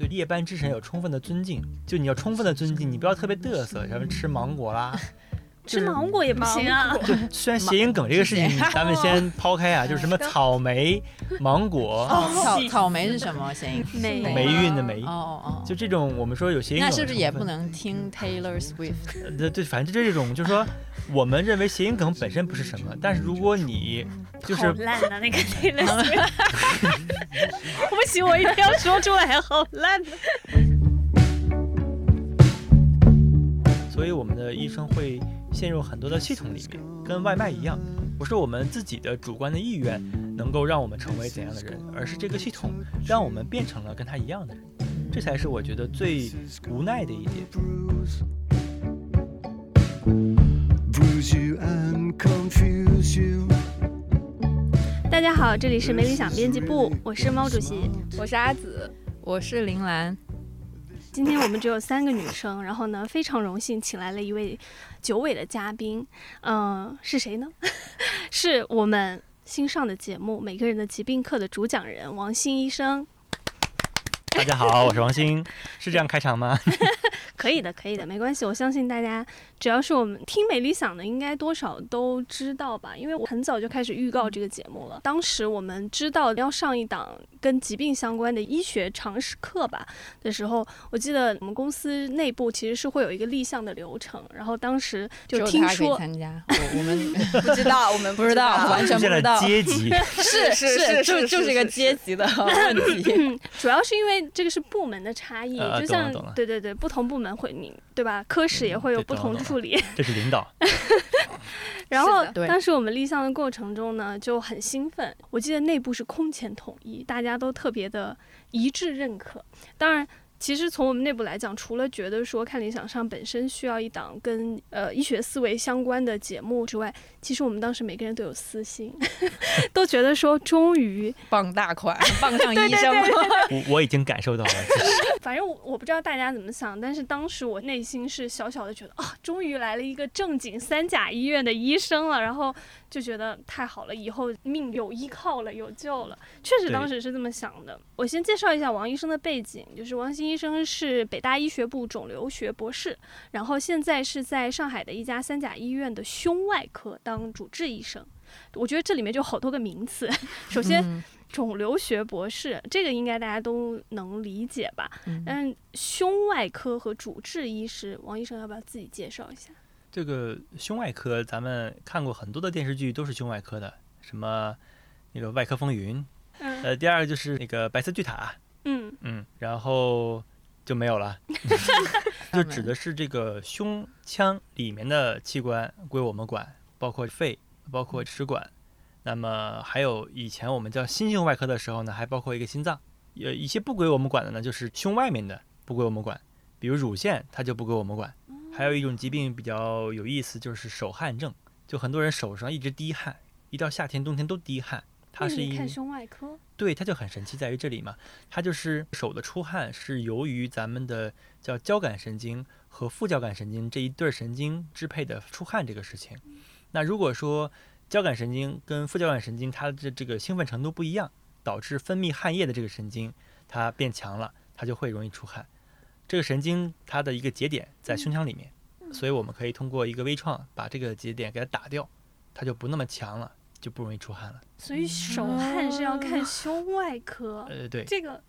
对夜班之神有充分的尊敬，就你要充分的尊敬，你不要特别嘚瑟，什么吃芒果啦。吃芒果也不行啊。就虽然谐音梗这个事情，咱们先抛开啊，就是什么草莓、芒果、草草莓是什么谐音？梅霉运的霉哦，哦哦，就这种我们说有谐音梗那是不是也不？能听 Taylor Swift？呃对对，反正就这种，就是说我们认为谐音梗本身不是什么，但是如果你就是烂的！那个 Taylor Swift，不行，我一定要说出来，好烂的。所以我们的医生会陷入很多的系统里面，跟外卖一样，不是我们自己的主观的意愿能够让我们成为怎样的人，而是这个系统让我们变成了跟他一样的人，这才是我觉得最无奈的一点。大家好，这里是没理想编辑部，我是猫主席。我是阿紫，我是林兰，今天我们只有三个女生，然后呢，非常荣幸请来了一位久违的嘉宾，嗯、是谁呢？是我们新上的节目《每个人的疾病课》的主讲人王鑫医生。大家好，我是王鑫，是这样开场吗？可以的，可以的，没关系。我相信大家，只要是我们听美理想的，应该多少都知道吧？因为我很早就开始预告这个节目了。当时我们知道要上一档跟疾病相关的医学常识课吧的时候，我记得我们公司内部其实是会有一个立项的流程，然后当时就听说。参加，我我们 不知道，我们不知道，完全出现了不知道，阶级，是是是就是就是一个阶级的问题。嗯，主要是因为这个是部门的差异，呃就像对对对，不同部门会你对吧？科室也会有不同处理。这是领导。然后当时我们立项的过程中呢，就很兴奋。我记得内部是空前统一，大家都特别的一致认可。当然。其实从我们内部来讲，除了觉得说看理想上本身需要一档跟呃医学思维相关的节目之外，其实我们当时每个人都有私心，都觉得说终于，傍大款，傍上医生了，我我已经感受到了，其实反正我我不知道大家怎么想，但是当时我内心是小小的觉得啊，终于来了一个正经三甲医院的医生了，然后就觉得太好了，以后命有依靠了，有救了。确实当时是这么想的。我先介绍一下王医生的背景，就是王鑫医生是北大医学部肿瘤学博士，然后现在是在上海的一家三甲医院的胸外科当主治医生。我觉得这里面就好多个名词，首先。嗯肿瘤学博士，这个应该大家都能理解吧？嗯但胸外科和主治医师，王医生要不要自己介绍一下？这个胸外科，咱们看过很多的电视剧，都是胸外科的，什么那个《外科风云》，嗯呃，第二个就是那个《白色巨塔》，嗯。嗯，然后就没有了，就指的是这个胸腔里面的器官归我们管，包括肺，包括食管，那么还有以前我们叫心胸外科的时候呢，还包括一个心脏，呃，一些不归我们管的呢，就是胸外面的不归我们管，比如乳腺它就不归我们管，还有一种疾病比较有意思，就是手汗症，就很多人手上一直滴汗，一到夏天冬天都滴汗，它是一看胸外科？对，它就很神奇，在于这里嘛，它就是手的出汗是由于咱们的叫交感神经和副交感神经这一对儿神经支配的出汗这个事情。那如果说交感神经跟副交感神经它的这个兴奋程度不一样，导致分泌汗液的这个神经它变强了，它就会容易出汗。这个神经它的一个节点在胸腔里面，所以我们可以通过一个微创把这个节点给它打掉，它就不那么强了，就不容易出汗了。所以手汗是要看胸外科。呃，对，这个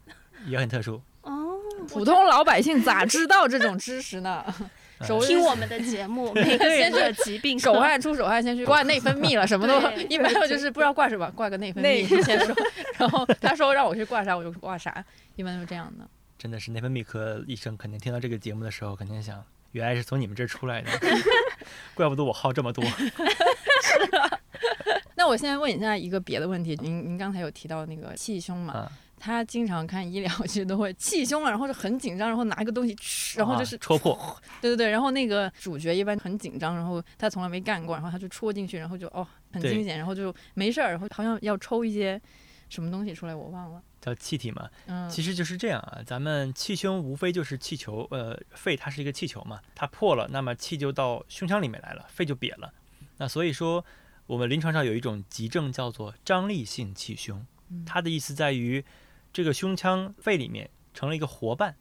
也很特殊。哦，普通老百姓咋知道这种知识呢？手听我们的节目，每个人的疾病手汗出手汗，先去挂内分泌了，什么都 一般就是不知道挂什么，挂个内分泌先说。然后他说让我去挂啥，我就挂啥，一般都是这样的。真的是内分泌科医生，肯定听到这个节目的时候，肯定想，原来是从你们这儿出来的，怪不得我号这么多。那我现在问一下一个别的问题，您您刚才有提到那个气胸嘛？啊，他经常看医疗剧都会气胸啊，然后就很紧张，然后拿一个东西吃，然后就是啊戳破，对对对，然后那个主角一般很紧张，然后他从来没干过，然后他就戳进去，然后就哦很惊险，然后就没事儿，然后好像要抽一些什么东西出来，我忘了。叫气体嘛。嗯，其实就是这样啊，咱们气胸无非就是气球，呃，肺它是一个气球嘛，它破了，那么气就到胸腔里面来了，肺就瘪了。那所以说，我们临床上有一种急症叫做张力性气胸，嗯它的意思在于这个胸腔肺里面成了一个活瓣，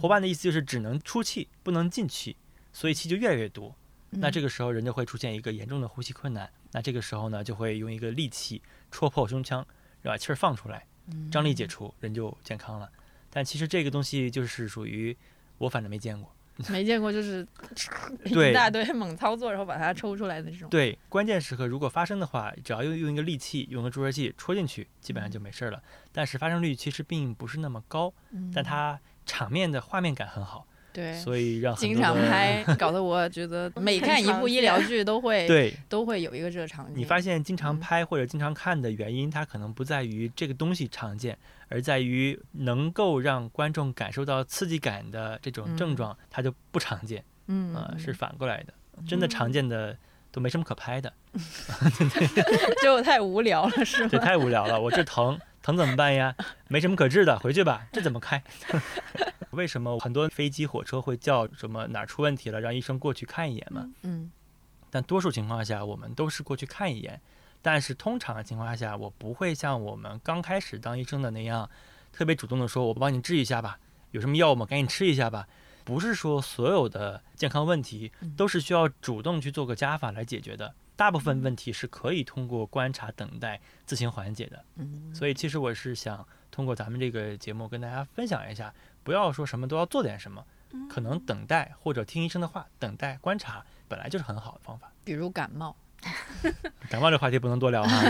活瓣的意思就是只能出气不能进气，所以气就越来越多。那这个个时候人就会出现一个严重的呼吸困难。那这个时候呢，就会用一个利器戳破胸腔，把气儿放出来，张力解除，人就健康了。但其实这个东西就是属于我反正没见过。没见过，就是一大堆猛操作，然后把它抽出来的这种。对，关键时刻如果发生的话，只要用用一个利器，用个注射器戳进去，基本上就没事儿了。但是发生率其实并不是那么高，嗯但它场面的画面感很好，对所以让经常拍，搞得我觉得每看一部医疗剧都会对。都会有一个这个场景。你发现经常嗯拍或者经常看的原因，它可能不在于这个东西常见，而在于能够让观众感受到刺激感的这种症嗯状，它就不常见，嗯，呃，嗯是反过来的。真的常见的都没什么可拍的 就太无聊了，是吗？对？太无聊了。我这疼疼怎么办呀？没什么可治的，回去吧。这怎么开？为什么很多飞机、火车会叫什么哪儿出问题了，让医生过去看一眼嘛？嗯但多数情况下，我们都是过去看一眼。但是通常的情况下，我不会像我们刚开始当医生的那样，特别主动的说：“我帮你治一下吧，有什么药吗？赶紧吃一下吧。”不是说所有的健康问题嗯都是需要主动去做个加法来解决的，大部分问题是可以通过观察、等待自行缓解的。嗯，所以其实我是想通过咱们这个节目跟大家分享一下，不要说什么都要做点什么，可能等待或者听医生的话，等待观察本来就是很好的方法。比如感冒，感冒这话题不能多聊哈，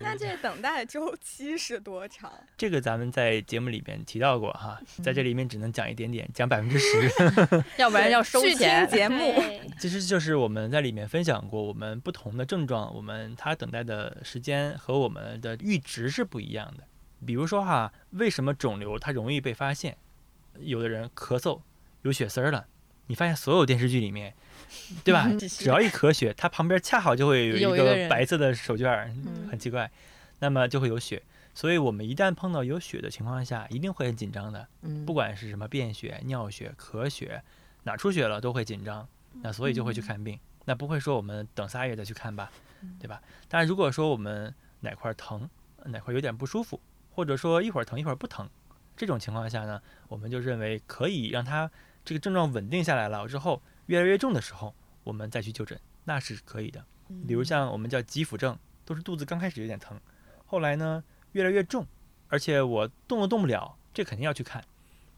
那这等待周期是多长？这个咱们在节目里边提到过哈，在这里面只能讲一点点，讲百分之十。要不然要收钱。节目，其实就是我们在里面分享过，我们不同的症状，我们它等待的时间和我们的阈值是不一样的。比如说哈，为什么肿瘤它容易被发现？有的人咳嗽有血丝儿了，你发现所有电视剧里面，对吧？嗯只要一咳血，它旁边恰好就会有一个白色的手绢很奇怪，那么就会有血。所以我们一旦碰到有血的情况下，一定会很紧张的。嗯，不管是什么便血、尿血、咳血，哪儿出血了都会紧张，那所以就会去看病。那不会说我们等仨月再去看吧，对吧？但是如果说我们哪块儿疼，哪块儿有点不舒服，或者说一会儿疼一会儿不疼，这种情况下呢，我们就认为可以让它这个症状稳定下来了之后，越来越重的时候，我们再去就诊，那是可以的。比如像我们叫急腹症，都是肚子刚开始有点疼，后来呢越来越重，而且我动都动不了，这肯定要去看。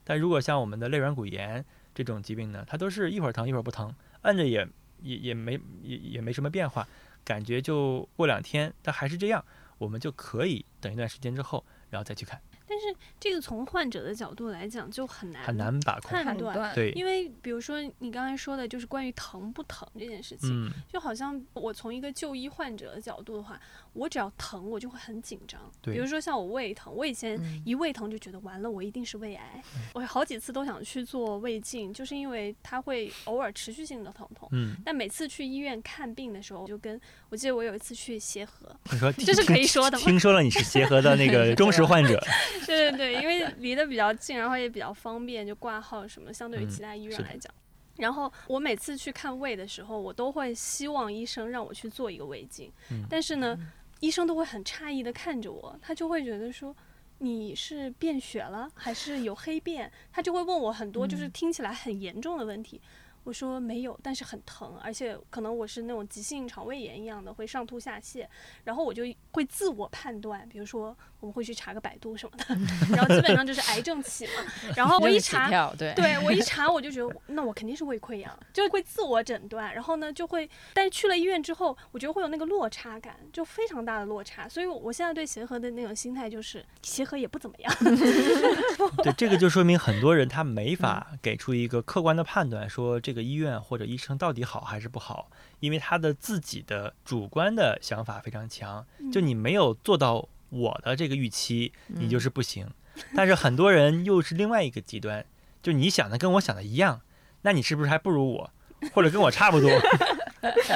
但如果像我们的肋软骨炎这种疾病呢，它都是一会儿疼一会儿不疼，按着也也也没也也没什么变化，感觉就过两天它还是这样，我们就可以等一段时间之后，然后再去看，但是这个从患者的角度来讲就很难很难把控。判断，对，因为比如说你刚才说的就是关于疼不疼这件事情，嗯，就好像我从一个就医患者的角度的话，我只要疼我就会很紧张。对比如说像我胃疼，我以前嗯一胃疼就觉得完了，我一定是胃癌。我好几次都想去做胃镜，就是因为它会偶尔持续性的疼痛。嗯，但每次去医院看病的时候，我就跟我记得我有一次去协和，你说这是可以说的吗听说了你是协和的那个 忠实患者，对对对，因为离得比较近，然后也比较方便，就挂号什么，相对于嗯其他医院来讲。然后我每次去看胃的时候，我都会希望医生让我去做一个胃镜，嗯但是呢，医生都会很诧异的看着我，他就会觉得说。你是便血了还是有黑便？他就会问我很多就是嗯听起来很严重的问题。我说没有，但是很疼，而且可能我是那种急性肠胃炎一样的，会上吐下泻。然后我就会自我判断，比如说我们会去查个百度什么的，然后基本上就是癌症起嘛。然后我一查，对，对我一查我就觉得那我肯定是胃溃疡，就会自我诊断。然后呢就会，但是去了医院之后，我觉得会有那个落差感，就非常大的落差。所以我我现在对协和的那种心态就是，协和也不怎么样。对，这个就说明很多人他没法给出一个客观的判断，说这个医院或者医生到底好还是不好，因为他的自己的主观的想法非常强，就你没有做到我的这个预期，你就是不行。但是很多人又是另外一个极端，就你想的跟我想的一样，那你是不是还不如我，或者跟我差不多？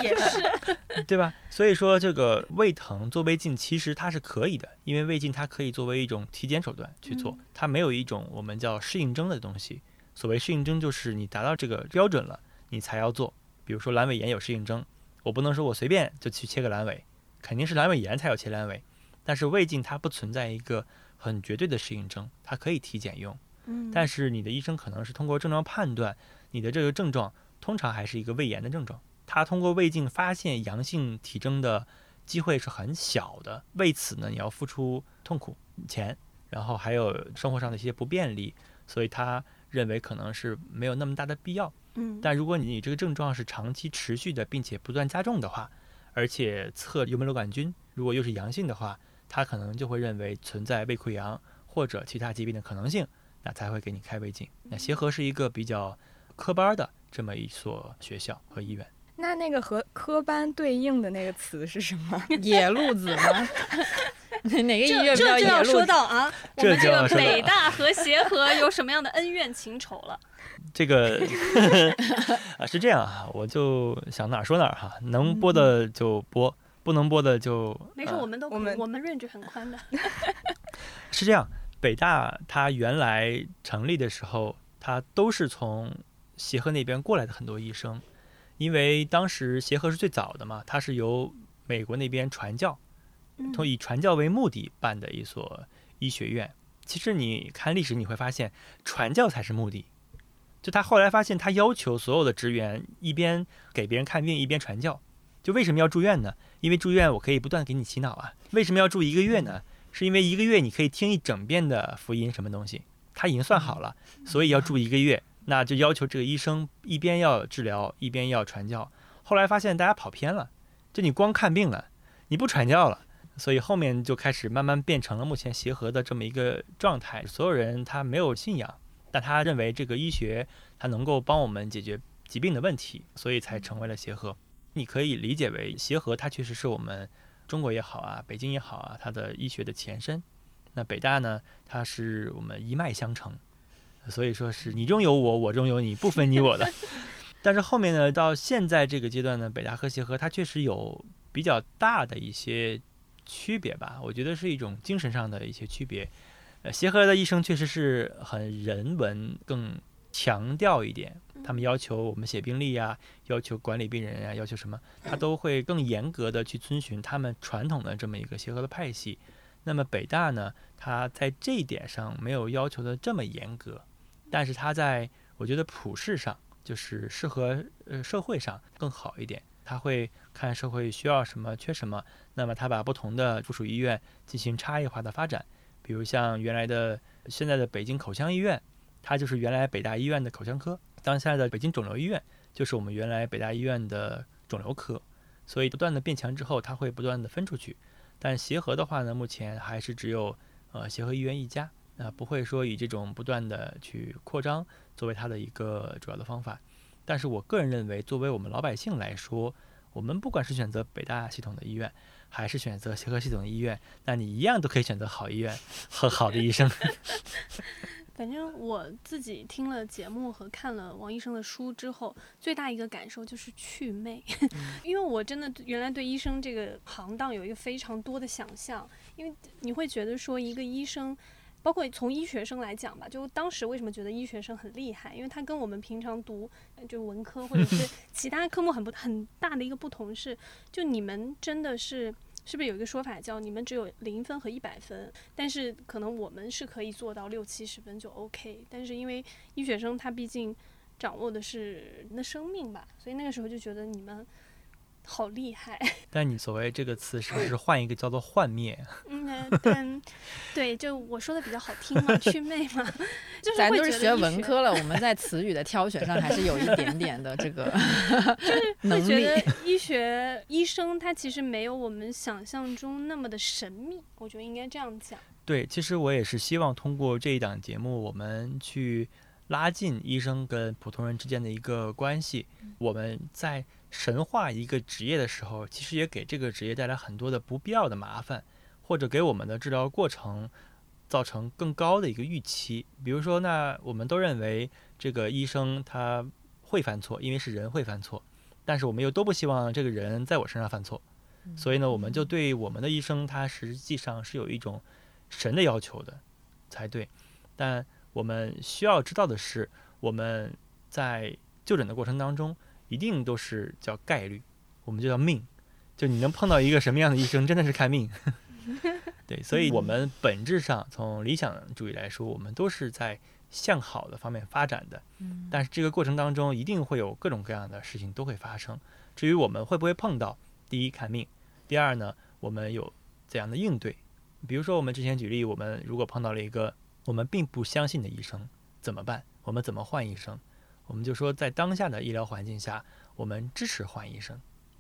也是，对吧？所以说这个胃疼做胃镜其实它是可以的，因为胃镜它可以作为一种体检手段去做，它没有一种我们叫适应症的东西。所谓适应症就是你达到这个标准了，你才要做。比如说阑尾炎有适应症，我不能说我随便就去切个阑尾，肯定是阑尾炎才要切阑尾。但是胃镜它不存在一个很绝对的适应症，它可以体检用。嗯，但是你的医生可能是通过症状判断你的这个症状，通常还是一个胃炎的症状。他通过胃镜发现阳性体征的机会是很小的，为此呢，你要付出痛苦、钱，然后还有生活上的一些不便利，所以他认为可能是没有那么大的必要。嗯，但如果你这个症状是长期持续的，并且不断加重的话，而且测幽门螺杆菌如果又是阳性的话，他可能就会认为存在胃溃疡或者其他疾病的可能性，那才会给你开胃镜。那协和是一个比较科班的这么一所学校和医院。那那个和科班对应的那个词是什么？野路子吗？哪个医院这比较野 这就要说？到啊，我这们这个北大和协和有什么样的恩怨情仇了？这个啊是这样啊，我就想哪儿说哪儿哈，能播的就播，不能播的就没事，呃我们都我们我们 range 很宽的。是这样。北大它原来成立的时候，它都是从协和那边过来的很多医生，因为当时协和是最早的嘛，它是由美国那边传教，嗯从以传教为目的办的一所医学院。其实你看历史，你会发现传教才是目的。就他后来发现，他要求所有的职员一边给别人看病，一边传教。就为什么要住院呢？因为住院我可以不断给你洗脑啊。为什么要住一个月呢？是因为一个月你可以听一整遍的福音什么东西，他已经算好了，所以要住一个月。那就要求这个医生一边要治疗，一边要传教。后来发现大家跑偏了，就你光看病了，你不传教了。所以后面就开始慢慢变成了目前协和的这么一个状态。所有人他没有信仰，但他认为这个医学它能够帮我们解决疾病的问题，所以才成为了协和。你可以理解为协和它确实是我们中国也好啊，北京也好啊，它的医学的前身。那北大呢，它是我们一脉相承，所以说是你中有我，我中有你，不分你我的。但是后面呢，到现在这个阶段呢，北大和协和它确实有比较大的一些区别吧，我觉得是一种精神上的一些区别。呃，协和的医生确实是很人文，更强调一点，他们要求我们写病历呀、要求管理病人呀、要求什么，他都会更严格的去遵循他们传统的这么一个协和的派系。那么北大呢，他在这一点上没有要求的这么严格，但是他在我觉得普世上，就是适合呃社会上更好一点。他会看社会需要什么，缺什么，那么他把不同的附属医院进行差异化的发展，比如像原来的现在的北京口腔医院，它就是原来北大医院的口腔科；当下的北京肿瘤医院就是我们原来北大医院的肿瘤科。所以不断的变强之后，它会不断的分出去。但协和的话呢，目前还是只有呃协和医院一家，啊、不会说以这种不断的去扩张作为它的一个主要的方法。但是我个人认为，作为我们老百姓来说，我们不管是选择北大系统的医院，还是选择协和系统的医院，那你一样都可以选择好医院和好的医生。反正我自己听了节目和看了王医生的书之后，最大一个感受就是祛魅，因为我真的原来对医生这个行当有一个非常多的想象，因为你会觉得说一个医生。包括从医学生来讲吧，就当时为什么觉得医学生很厉害，因为他跟我们平常读呃就文科或者是 其他科目很不很大的一个不同是，就你们真的是是不是有一个说法叫你们只有零分和一百分，但是可能我们是可以做到六七十分就 OK，但是因为医学生他毕竟掌握的是人的生命吧，所以那个时候就觉得你们好厉害。但你所谓这个词是不是换一个叫做幻灭？嗯，呃但对，就我说的比较好听嘛，祛魅嘛，就是会咱都是学觉得医文科了，我们在词语的挑选上还是有一点点的这个就是会。觉得医学医生他其实没有我们想象中那么的神秘，我觉得应该这样讲。对，其实我也是希望通过这一档节目，我们去拉近医生跟普通人之间的一个关系。我们在神化一个职业的时候，其实也给这个职业带来很多的不必要的麻烦，或者给我们的治疗过程造成更高的一个预期。比如说，那我们都认为这个医生他会犯错，因为是人会犯错，但是我们又都不希望这个人在我身上犯错，所以呢，我们就对我们的医生他实际上是有一种神的要求的才对。但我们需要知道的是，我们在就诊的过程当中，一定都是叫概率，我们就叫命。就你能碰到一个什么样的医生，真的是看命。对，所以我们本质上从理想主义来说，我们都是在向好的方面发展的。嗯但是这个过程当中，一定会有各种各样的事情都会发生。至于我们会不会碰到，第一看命，第二呢，我们有怎样的应对？比如说我们之前举例，我们如果碰到了一个我们并不相信的医生，怎么办？我们怎么换医生？我们就说，在当下的医疗环境下，我们支持换医生，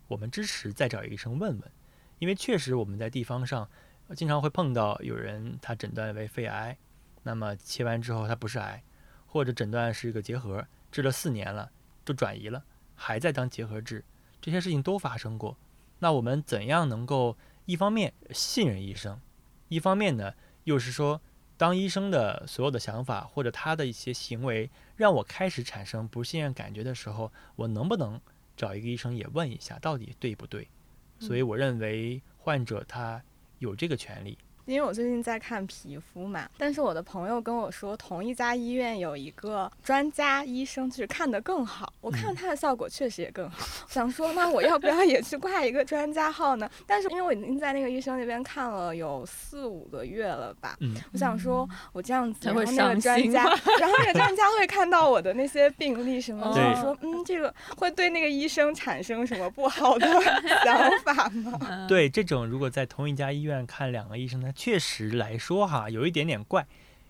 我们支持再找医生问问，因为确实我们在地方上经常会碰到有人他诊断为肺癌，那么切完之后他不是癌，或者诊断是一个结核，治了四年了，都转移了，还在当结核治，这些事情都发生过。那我们怎样能够一方面信任医生，一方面呢又是说，当医生的所有的想法或者他的一些行为让我开始产生不信任感觉的时候，我能不能找一个医生也问一下到底对不对？所以我认为患者他有这个权利。因为我最近在看皮肤嘛，但是我的朋友跟我说，同一家医院有一个专家医生，就是看得更好。我看他的效果确实也更好，想说那我要不要也去挂一个专家号呢？但是因为我已经在那个医生那边看了有四五个月了吧，嗯，我想说我这样子，才会然后那个专家，然后那个专家会看到我的那些病历什么就说嗯，这个会对那个医生产生什么不好的 想法吗？嗯，对，这种如果在同一家医院看两个医生，呢，确实来说哈，有一点点怪。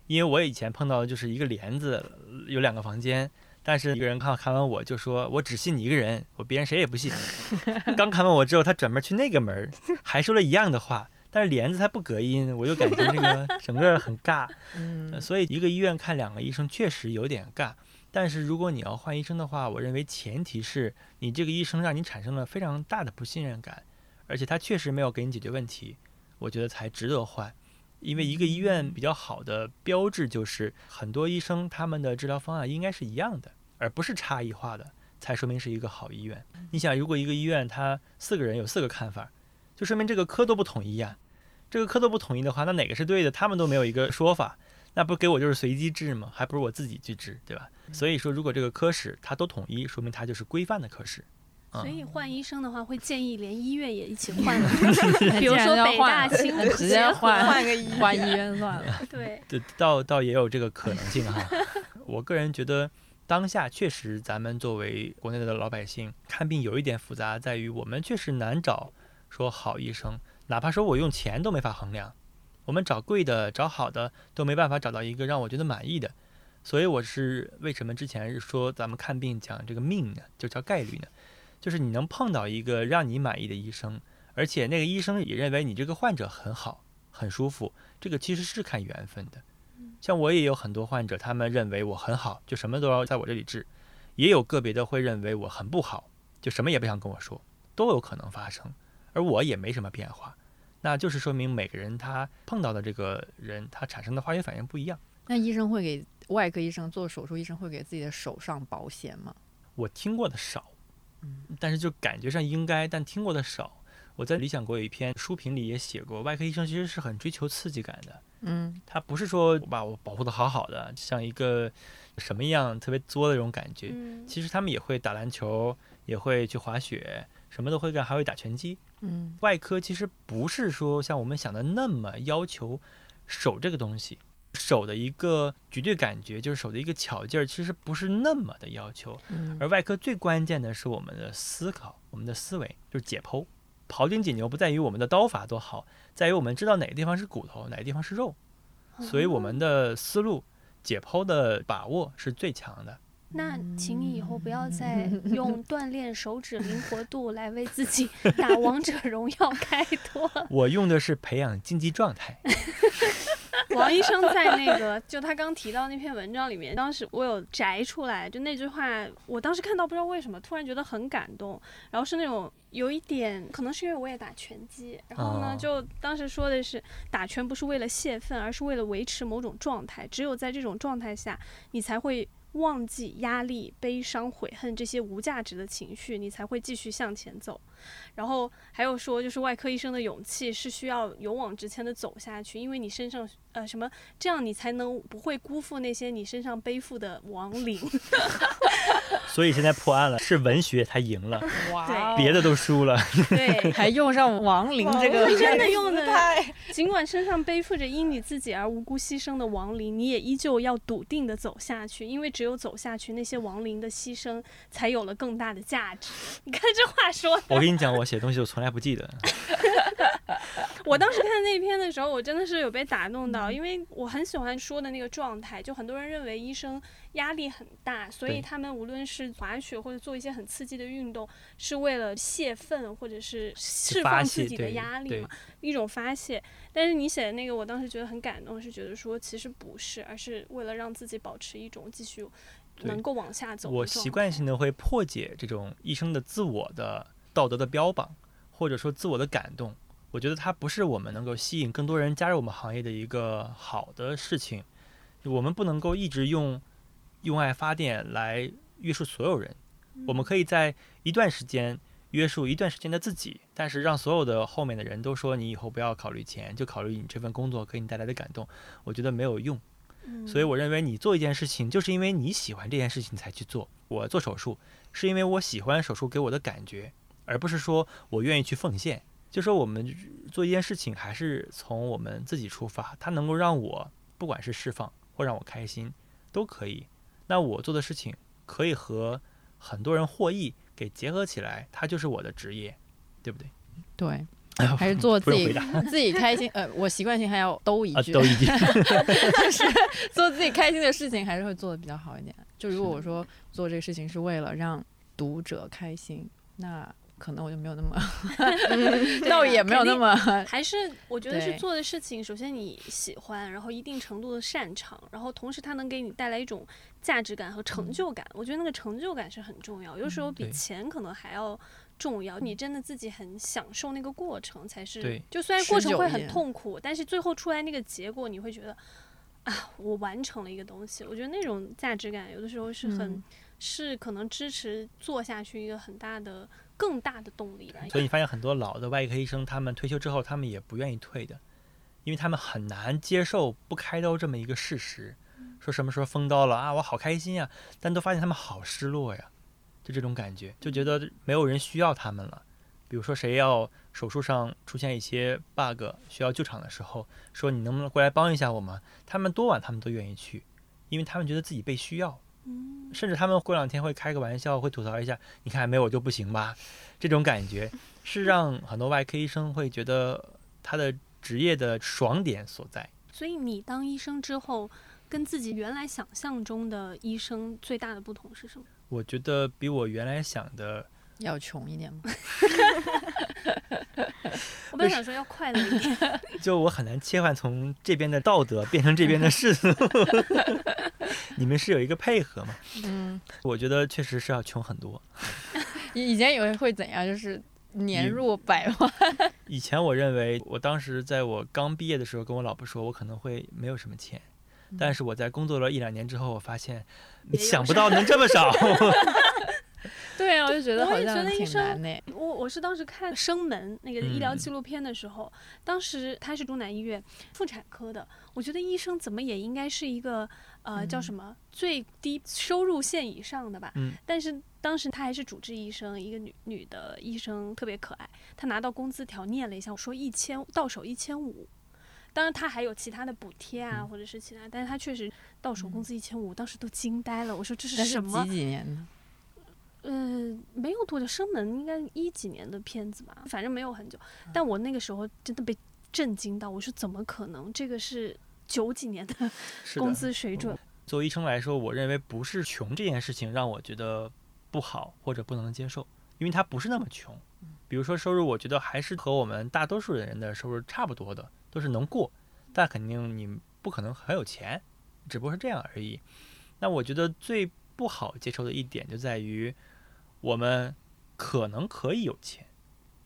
因为我以前碰到的就是一个帘子有两个房间，但是一个人看看完我就说，我只信你一个人，我别人谁也不信。刚看完我之后，他转门去那个门儿，还说了一样的话，但是帘子它不隔音，我就感觉这个 整个很尬。嗯呃所以一个医院看两个医生确实有点尬。但是如果你要换医生的话，我认为前提是你这个医生让你产生了非常大的不信任感，而且他确实没有给你解决问题，我觉得才值得换。因为一个医院比较好的标志就是很多医生他们的治疗方案应该是一样的，而不是差异化的，才说明是一个好医院。你想，如果一个医院他四个人有四个看法，就说明这个科都不统一呀、这个科都不统一的话，那哪个是对的，他们都没有一个说法。那不给我就是随机治吗？还不如我自己去治，对吧？所以说，如果这个科室它都统一，说明它就是规范的科室。所以嗯，换医生的话，会建议连医院也一起换了，比 比如说北大、清华直接换换个医院换医院算了。对，对，倒倒也有这个可能性哈。我个人觉得，当下确实咱们作为国内的老百姓看病有一点复杂，在于我们确实难找说好医生，哪怕说我用钱都没法衡量，我们找贵的、找好的都没办法找到一个让我觉得满意的。所以我是为什么之前是说咱们看病讲这个命呢，就叫概率呢？就是你能碰到一个让你满意的医生，而且那个医生也认为你这个患者很好、很舒服，这个其实是看缘分的。像我也有很多患者，他们认为我很好，就什么都要在我这里治；也有个别的会认为我很不好，就什么也不想跟我说，都有可能发生。而我也没什么变化，那就是说明每个人他碰到的这个人，他产生的化学反应不一样。那医生会给外科医生做手术，医生会给自己的手上保险吗？我听过的少，但是就感觉上应该，但听过的少。我在理想国有一篇书评里也写过，外科医生其实是很追求刺激感的。嗯，他不是说把我保护的好好的，像一个什么一样特别作的那种感觉。嗯，其实他们也会打篮球，也会去滑雪，什么都会干，还会打拳击。嗯，外科其实不是说像我们想的那么要求手这个东西，手的一个绝对感觉，就是手的一个巧劲儿，其实不是那么的要求。嗯而外科最关键的是我们的思考，我们的思维，就是解剖。庖丁解牛不在于我们的刀法多好，在于我们知道哪个地方是骨头，哪个地方是肉，所以我们的思路、解剖的把握是最强的。那请你以后不要再用 锻炼手指灵活度来为自己打王者荣耀开脱。我用的是培养竞技状态。王医生在那个就他刚提到那篇文章里面，当时我有摘出来，就那句话，我当时看到不知道为什么突然觉得很感动，然后是那种有一点，可能是因为我也打拳击，然后呢哦，就当时说的是打拳不是为了泄愤，而是为了维持某种状态，只有在这种状态下，你才会。忘记压力、悲伤、悔恨这些无价值的情绪，你才会继续向前走。然后还有说，就是外科医生的勇气是需要勇往直前的走下去，因为你身上呃什么，这样你才能不会辜负那些你身上背负的亡灵。所以现在破案了，是文学才赢了，哇别的都输了。对，还用上亡灵这个真的用的太尽管身上背负着因你自己而无辜牺牲的亡灵，你也依旧要笃定的走下去，因为只有走下去，那些亡灵的牺牲才有了更大的价值。你看这话说的，我跟你讲，我写东西我从来不记得，我当时看那篇的时候，我真的是有被打动到，因为我很喜欢说的那个状态。就很多人认为医生压力很大，所以他们无论是滑雪或者做一些很刺激的运动，是为了泄愤或者是释放自己的压力嘛，一种发泄。但是你写的那个，我当时觉得很感动，是觉得说其实不是，而是为了让自己保持一种继续能够往下走我习惯性的会破解这种医生的自我的道德的标榜，或者说自我的感动。我觉得它不是我们能够吸引更多人加入我们行业的一个好的事情。我们不能够一直用用爱发电来约束所有人。我们可以在一段时间约束一段时间的自己，但是让所有的后面的人都说你以后不要考虑钱，就考虑你这份工作给你带来的感动，我觉得没有用。嗯所以我认为你做一件事情，就是因为你喜欢这件事情才去做。我做手术是因为我喜欢手术给我的感觉，而不是说我愿意去奉献。就说我们做一件事情，还是从我们自己出发，它能够让我不管是释放或让我开心，都可以。那我做的事情可以和很多人获益给结合起来，它就是我的职业，对不对？对，还是做自己 自己开心。呃，我习惯性还要兜一句啊，句，都已经做自己开心的事情，还是会做的比较好一点。就如果我说做这个事情是为了让读者开心，那可能我就没有那么 倒也没有那么还是我觉得是做的事情，首先你喜欢，然后一定程度的擅长，然后同时它能给你带来一种价值感和成就感。我觉得那个成就感是很重要，有时候比钱可能还要重要。你真的自己很享受那个过程才是。对就虽然过程会很痛苦，但是最后出来那个结果，你会觉得啊，我完成了一个东西。我觉得那种价值感有的时候是很、嗯是可能支持做下去一个很大的、更大的动力吧。所以你发现很多老的外科医生，他们退休之后，他们也不愿意退的，因为他们很难接受不开刀这么一个事实。说什么时候封刀了啊，我好开心呀，但都发现他们好失落呀，就这种感觉，就觉得没有人需要他们了。比如说谁要手术上出现一些 bug 需要救场的时候，说你能不能过来帮一下我们？他们多晚他们都愿意去，因为他们觉得自己被需要。甚至他们过两天会开个玩笑，会吐槽一下，你看没有我就不行吧？这种感觉是让很多外科医生会觉得他的职业的爽点所在。所以你当医生之后，跟自己原来想象中的医生最大的不同是什么？我觉得比我原来想的，要穷一点嘛。我本来想说要快乐一点，就我很难切换从这边的道德变成这边的世俗。你们是有一个配合嘛？嗯，我觉得确实是要穷很多。以以前以为会怎样，就是年入百万。以前我认为，我当时在我刚毕业的时候，跟我老婆说，我可能会没有什么钱。但是我在工作了一两年之后，我发现想不到能这么少。对啊，我就觉得我也觉好像挺得医生难呢。我我是当时看《生门》那个医疗嗯纪录片的时候，当时他是中南医院妇产科的，我觉得医生怎么也应该是一个呃叫什么最低收入线以上的吧。嗯但是当时他还是主治医生，一个女女的医生特别可爱，她拿到工资条念了一下，我说一千到手一千五。当然，他还有其他的补贴啊，嗯或者是其他，但是他确实到手工资一千五，当时都惊呆了。我说这是什么几？几年的？呃，没有多久，生门应该一几年的片子吧，反正没有很久。但我那个时候真的被震惊到，我说怎么可能？这个是九几年的 工资水准。作为医生来说，我认为不是穷这件事情让我觉得不好或者不能接受，因为他不是那么穷。比如说收入，我觉得还是和我们大多数人的收入差不多的，都是能过，但肯定你不可能很有钱，只不过是这样而已。那我觉得最不好接受的一点就在于，我们可能可以有钱，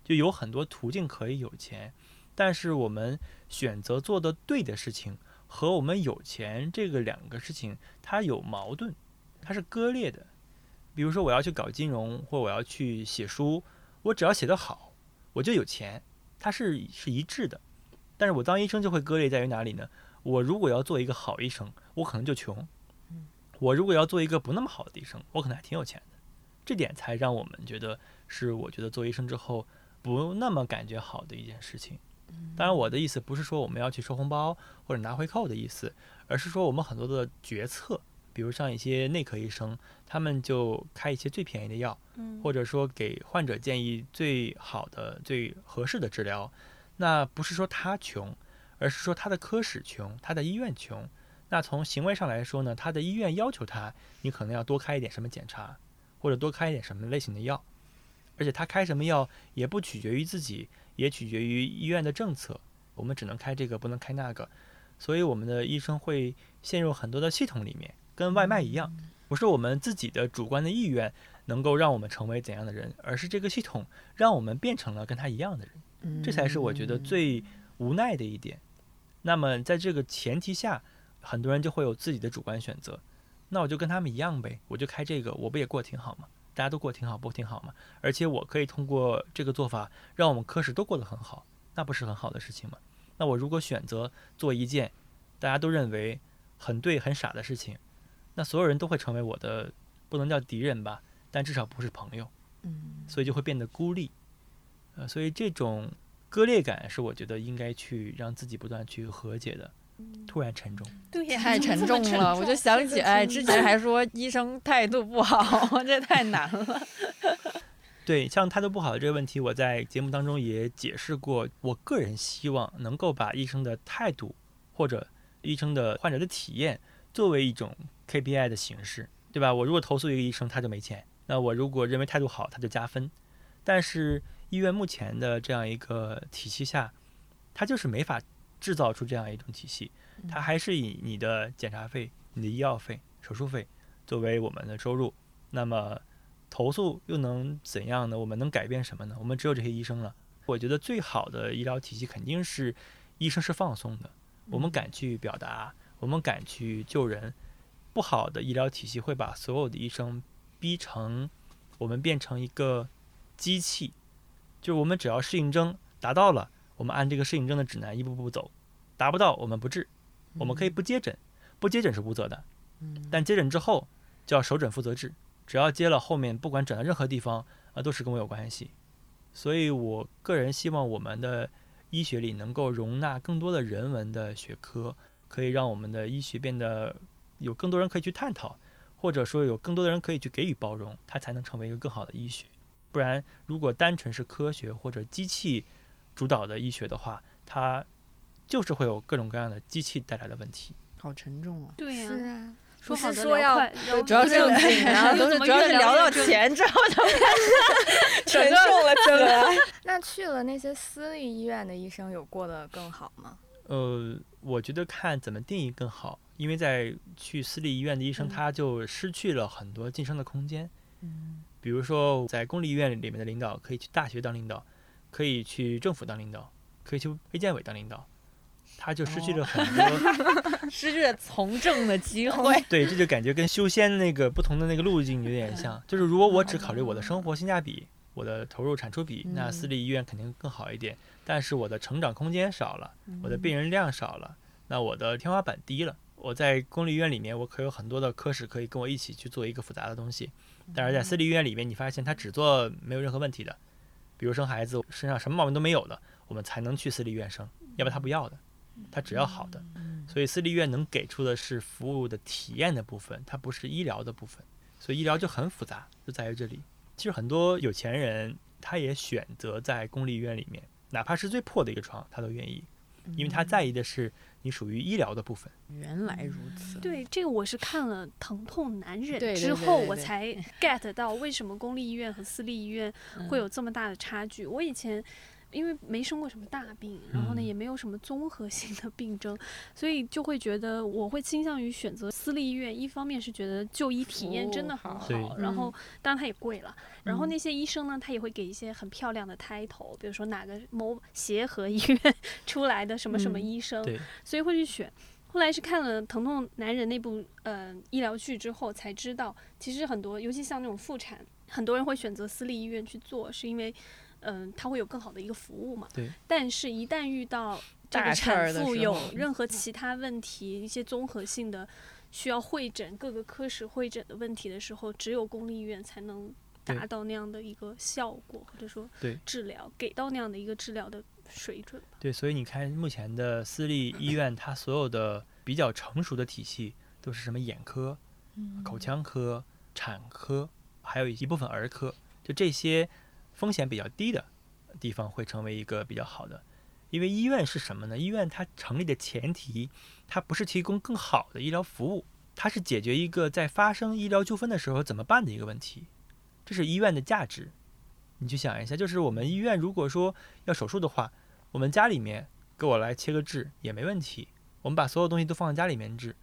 就有很多途径可以有钱，但是我们选择做的对的事情。和我们有钱这个两个事情，它有矛盾，它是割裂的。比如说，我要去搞金融，或我要去写书，我只要写得好，我就有钱，它是是一致的。但是我当医生就会割裂在于哪里呢？我如果要做一个好医生，我可能就穷；我如果要做一个不那么好的医生，我可能还挺有钱的。这点才让我们觉得是我觉得做医生之后不那么感觉好的一件事情。当然，我的意思不是说我们要去收红包或者拿回扣的意思，而是说我们很多的决策，比如像一些内科医生，他们就开一些最便宜的药，嗯或者说给患者建议最好的、最合适的治疗。那不是说他穷，而是说他的科室穷，他的医院穷。那从行为上来说呢，他的医院要求他，你可能要多开一点什么检查，或者多开一点什么类型的药，而且他开什么药也不取决于自己，也取决于医院的政策。我们只能开这个，不能开那个，所以我们的医生会陷入很多的系统里面，跟外卖一样，不是我们自己的主观的意愿能够让我们成为怎样的人，而是这个系统让我们变成了跟他一样的人。这才是我觉得最无奈的一点。那么在这个前提下，很多人就会有自己的主观选择，那我就跟他们一样呗，我就开这个，我不也过挺好吗？大家都过挺好，不挺好吗？而且我可以通过这个做法，让我们科室都过得很好，那不是很好的事情吗？那我如果选择做一件大家都认为很对、很傻的事情，那所有人都会成为我的，不能叫敌人吧，但至少不是朋友。嗯，所以就会变得孤立。呃，所以这种割裂感是我觉得应该去让自己不断去和解的。突然沉重，对呀，太沉重了，我就想起，哎，之前还说医生态度不好，这太难了。对，像态度不好的这个问题，我在节目当中也解释过。我个人希望能够把医生的态度或者医生的患者的体验作为一种 KPI 的形式，对吧？我如果投诉一个医生，他就没钱；那我如果认为态度好，他就加分。但是医院目前的这样一个体系下，他就是没法制造出这样一种体系，它还是以你的检查费、你的医药费、手术费作为我们的收入。那么投诉又能怎样呢？我们能改变什么呢？我们只有这些医生了。我觉得最好的医疗体系肯定是医生是放松的，我们敢去表达，我们敢去救人。不好的医疗体系会把所有的医生逼成我们变成一个机器，就是我们只要适应症达到了，我们按这个适应症的指南一步步走，达不到我们不治，我们可以不接诊，不接诊是无责的，但接诊之后就要首诊负责制。只要接了，后面不管转到任何地方啊，都是跟我有关系。所以我个人希望我们的医学里能够容纳更多的人文的学科，可以让我们的医学变得有更多人可以去探讨，或者说有更多的人可以去给予包容，它才能成为一个更好的医学。不然，如果单纯是科学或者机器主导的医学的话，它就是会有各种各样的机器带来的问题。好沉重啊。对呀、是啊，说好的不是说要主要是正正经，然后都是主要是聊到钱之后就开始沉重了，真的。那去了那些私立医院的医生，有过得更好吗？呃，我觉得看怎么定义更好，因为在去私立医院的医生，嗯他就失去了很多晋升的空间。嗯比如说，在公立医院里面的领导可以去大学当领导，可以去政府当领导，可以去卫健委当领导，他就失去了 很多。失去了从政的机会。对，这就感觉跟修仙那个不同的那个路径有点像。就是如果我只考虑我的生活性价比，我的投入产出比，那私立医院肯定更好一点。但是我的成长空间少了，我的病人量少了，那我的天花板低了。我在公立医院里面，我可有很多的科室可以跟我一起去做一个复杂的东西。但是在私立医院里面，你发现他只做没有任何问题的，比如生孩子身上什么毛病都没有的，我们才能去私立医院生，要不然他不要的，他只要好的。所以私立医院能给出的是服务的体验的部分，它不是医疗的部分。所以医疗就很复杂，就在于这里。其实很多有钱人他也选择在公立医院里面，哪怕是最破的一个床，他都愿意，因为他在意的是你属于医疗的部分。原来如此。对，这个我是看了《疼痛男人对》对之后，对对对我才 get 到为什么公立医院和私立医院会有这么大的差距。我以前因为没生过什么大病，然后呢嗯也没有什么综合性的病症，所以就会觉得我会倾向于选择私立医院。一方面是觉得就医体验真的很好，好然后当然它也贵了，然后嗯那些医生呢，他也会给一些很漂亮的 title，比如说哪个某协和医院 出来的什么什么嗯医生，对，所以会去选。后来是看了《疼痛男人》那部呃医疗剧之后，才知道其实很多，尤其像那种妇产，很多人会选择私立医院去做，是因为嗯、它会有更好的一个服务嘛。对。但是，一旦遇到这个产妇有任何其他问题，一些综合性的需要会诊各个科室会诊的问题的时候，只有公立医院才能达到那样的一个效果，或者说对治疗给到那样的一个治疗的水准吧。对，所以你看目前的私立医院，它所有的比较成熟的体系都是什么眼科、口腔科、产科，还有一部分儿科，就这些风险比较低的地方会成为一个比较好的。因为医院是什么呢？医院它成立的前提，它不是提供更好的医疗服务，它是解决一个在发生医疗纠纷的时候怎么办的一个问题，这是医院的价值。你去想一下，就是我们医院如果说要手术的话，我们家里面给我来切个痣也没问题，我们把所有东西都放在家里面治，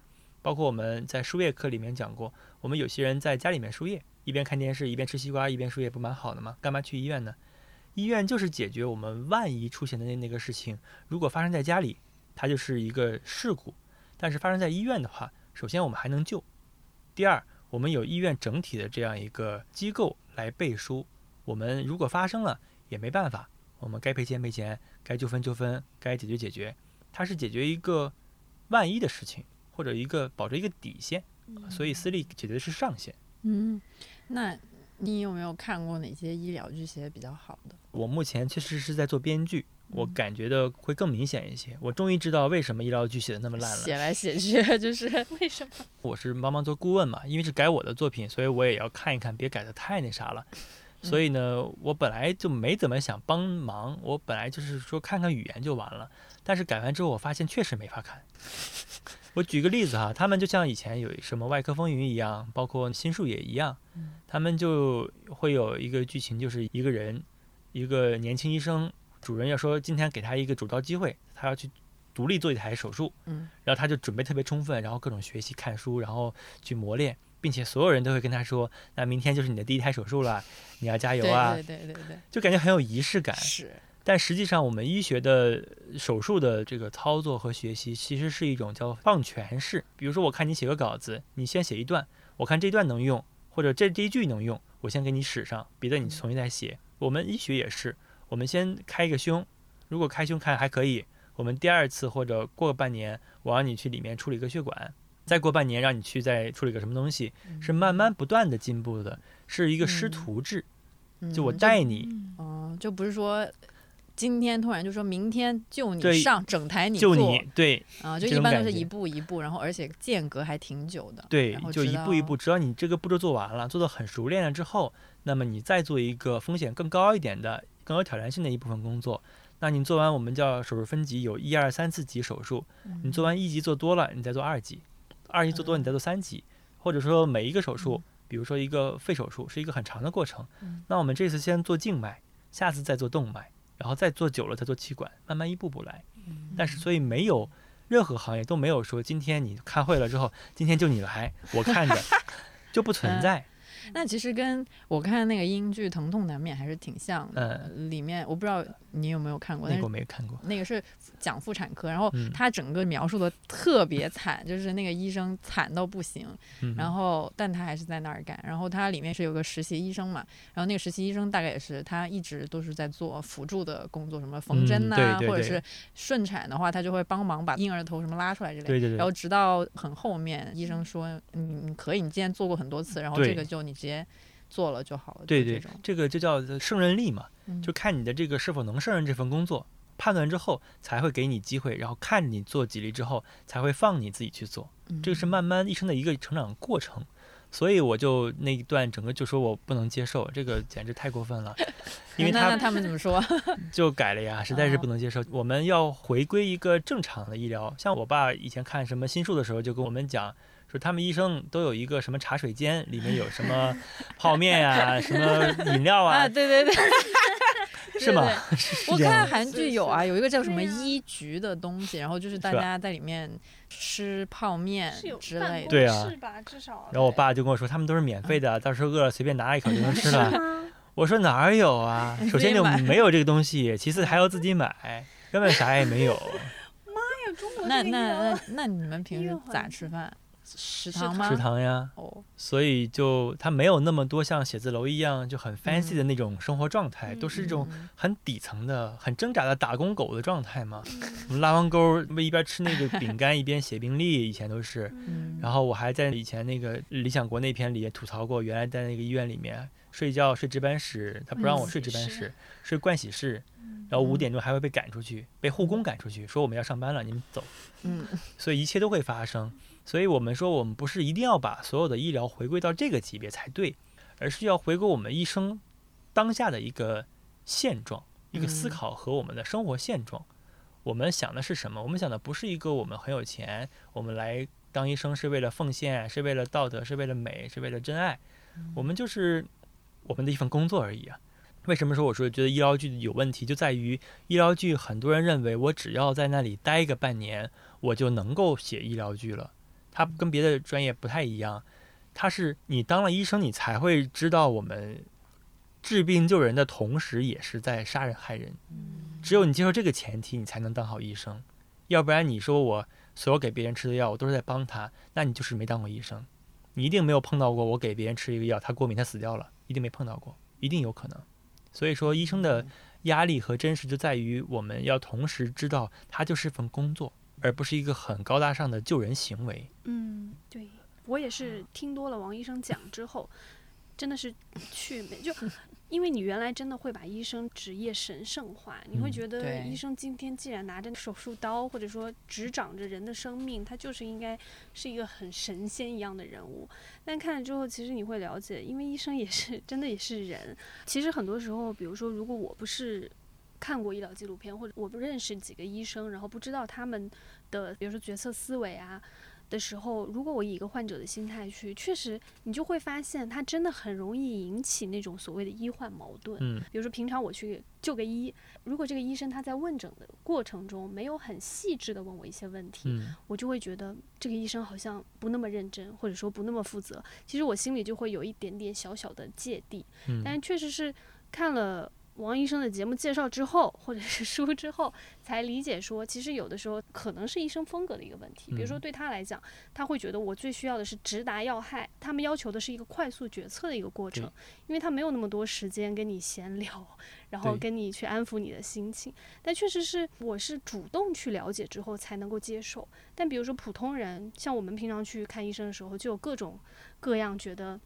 包括我们在输液课里面讲过，我们有些人在家里面输液，一边看电视一边吃西瓜一边输液，不蛮好的吗？干嘛去医院呢？医院就是解决我们万一出现的那那个事情，如果发生在家里，它就是一个事故；但是发生在医院的话，首先我们还能救，第二，我们有医院整体的这样一个机构来背书，我们如果发生了也没办法，我们该赔钱赔钱，该纠纷纠纷，该解决解决，它是解决一个万一的事情，或者一个保着一个底线，所以私立解决的是上限。嗯，那你有没有看过哪些医疗剧写的比较好的？我目前确实是在做编剧，我嗯感觉的会更明显一些。我终于知道为什么医疗剧写的那么烂了。写来写去就是 为什么？我是帮忙做顾问嘛，因为是改我的作品，所以我也要看一看，别改的太那啥了。所以呢，我本来就没怎么想帮忙，我本来就是说看看语言就完了。但是改完之后，我发现确实没法看。我举个例子哈，他们就像以前有什么外科风云一样，包括心术也一样，他们就会有一个剧情，就是一个人，一个年轻医生，主人要说今天给他一个主刀机会，他要去独立做一台手术，嗯，然后他就准备特别充分，然后各种学习看书，然后去磨练，并且所有人都会跟他说，那明天就是你的第一台手术了，你要加油啊，对对对对对，就感觉很有仪式感。是但实际上，我们医学的手术的这个操作和学习，其实是一种叫放权式。比如说，我看你写个稿子，你先写一段，我看这段能用，或者这这一句能用，我先给你使上，别的你重新再写。我们医学也是，我们先开一个胸，如果开胸看还可以，我们第二次或者过半年，我让你去里面处理一个血管，再过半年让你去再处理个什么东西，是慢慢不断的进步的，是一个师徒制。就我嗯带你，哦，就不是说今天突然就说明天就你上整台你就做你对啊，就一般都是一步一步，然后而且间隔还挺久的。对就一步一步，只要你这个步骤做完了，做的很熟练了之后，那么你再做一个风险更高一点的、更有挑战性的一部分工作。那你做完我们叫手术分级，有一二三四级手术，你做完一级做多了，你再做二级，二级做多你再做三级，或者说每一个手术，比如说一个肺手术是一个很长的过程，嗯那我们这次先做静脉，下次再做动脉，然后再做久了再做气管，慢慢一步步来。但是所以没有任何行业都没有说今天你开会了之后，今天就你来，我看着 就不存在。那其实跟我看那个英剧《疼痛难免》还是挺像的。嗯里面我不知道你有没有看过，那个但是我没看过。那个是讲妇产科，然后嗯他整个描述的特别惨，就是那个医生惨到不行，嗯，然后但他还是在那儿干。然后他里面是有个实习医生嘛，然后那个实习医生大概也是他一直都是在做辅助的工作，什么缝针呐、嗯对对对或者是顺产的话，他就会帮忙把婴儿的头什么拉出来之类的。对对对然后直到很后面，医生说你你可以，你既然做过很多次，然后这个就你直接做了就好了。对对这，这个就叫胜任力嘛，嗯就看你的这个是否能胜任这份工作，判断之后才会给你机会，然后看你做几例之后才会放你自己去做，这个是慢慢一生的一个成长过程。所以我就那一段整个就说我不能接受，这个简直太过分了，因为他那那他们怎么说？就改了呀，实在是哦不能接受。我们要回归一个正常的医疗，像我爸以前看什么心术的时候，就跟我们讲说，他们医生都有一个什么茶水间，里面有什么泡面呀、什么饮料啊啊，，对对对，是吗 我。看韩剧有啊，有一个叫什么医局的东西，然后就是大家在里面吃泡面之类的。对啊是吧？至少。然后我爸就跟我说，他们都是免费的，到时候饿了随便拿一口就能 吃了。我说哪儿有啊？首先就没有这个东西，其次还要自己买，根本啥也没有。妈呀中国那那那那你们平时咋吃饭？食食堂吗？食堂呀，哦，所以就它没有那么多像写字楼一样就很 fancy 的那种生活状态，都是一种嗯很底层的、很挣扎的打工狗的状态嘛。我们拉完钩，不一边吃那个饼干一边写病历，以前都是。嗯，然后我还在以前那个《理想国》那篇里也吐槽过，原来在那个医院里面睡觉睡值班室，他不让我睡值班室，睡盥洗室，然后五点钟还会被赶出去，被护工赶出去，说我们要上班了，你们走。嗯，所以一切都会发生。所以我们说，我们不是一定要把所有的医疗回归到这个级别才对，而是要回归我们医生当下的一个现状，一个思嗯考和我们的生活现状。我们想的是什么？我们想的不是一个我们很有钱，我们来当医生是为了奉献，是为了道德，是为了美，是为了真爱。我们就是我们的一份工作而已啊。为什么说我说觉得医疗剧有问题，就在于医疗剧很多人认为我只要在那里待个半年，我就能够写医疗剧了。它跟别的专业不太一样，它是你当了医生，你才会知道我们治病救人的同时，也是在杀人害人。只有你接受这个前提，你才能当好医生。要不然你说我所有给别人吃的药，我都是在帮他，那你就是没当过医生。你一定没有碰到过我给别人吃一个药，他过敏，他死掉了，一定没碰到过，一定有可能。所以说，医生的压力和真实就在于我们要同时知道，它就是份工作，而不是一个很高大上的救人行为。嗯，对我也是听多了王医生讲之后，真的是去就。因为你原来真的会把医生职业神圣化，你会嗯觉得医生今天既然拿着手术刀，或者说执掌着人的生命，他就是应该是一个很神仙一样的人物。但看了之后，其实你会了解，因为医生也是真的也是人。其实很多时候，比如说，如果我不是看过医疗纪录片，或者我不认识几个医生，然后不知道他们的，比如说决策思维啊。的时候，如果我以一个患者的心态去，确实你就会发现，他真的很容易引起那种所谓的医患矛盾。嗯比如说平常我去就个医，如果这个医生他在问诊的过程中没有很细致的问我一些问题，嗯我就会觉得这个医生好像不那么认真，或者说不那么负责。其实我心里就会有一点点小小的芥蒂。嗯但是确实是看了王医生的节目介绍之后，或者是书之后，才理解说，其实有的时候可能是医生风格的一个问题。比如说嗯对他来讲，他会觉得我最需要的是直达要害，他们要求的是一个快速决策的一个过程，因为他没有那么多时间跟你闲聊，然后跟你去安抚你的心情。但确实是我是主动去了解之后才能够接受。但比如说普通人，像我们平常去看医生的时候，就有各种各样觉得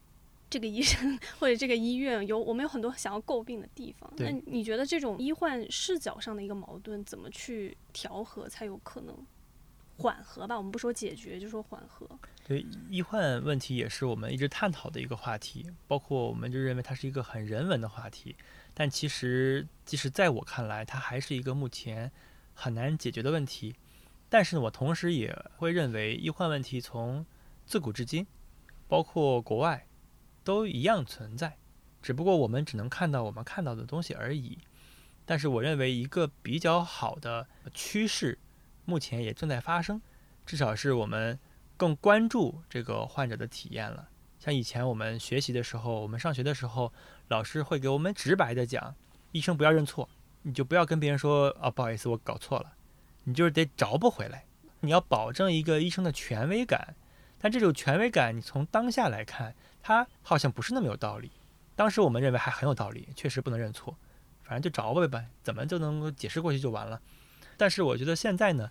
这个医生 或者这个医院有我们有很多想要诟病的地方。那你觉得这种医患视角上的一个矛盾，怎么去调和才有可能缓和吧？我们不说解决，就说缓和。对医患问题也是我们一直探讨的一个话题，包括我们就认为它是一个很人文的话题，但其实即使在我看来，它还是一个目前很难解决的问题。但是呢，我同时也会认为医患问题从自古至今，包括国外，都一样存在，只不过我们只能看到我们看到的东西而已。但是我认为一个比较好的趋势，目前也正在发生，至少是我们更关注这个患者的体验了。像以前我们学习的时候，我们上学的时候，老师会给我们直白的讲，医生不要认错，你就不要跟别人说啊，不好意思，我搞错了，你就是得找不回来。你要保证一个医生的权威感，但这种权威感，你从当下来看，它好像不是那么有道理。当时我们认为还很有道理，确实不能认错，反正就找吧呗，怎么就能够解释过去就完了。但是我觉得现在呢，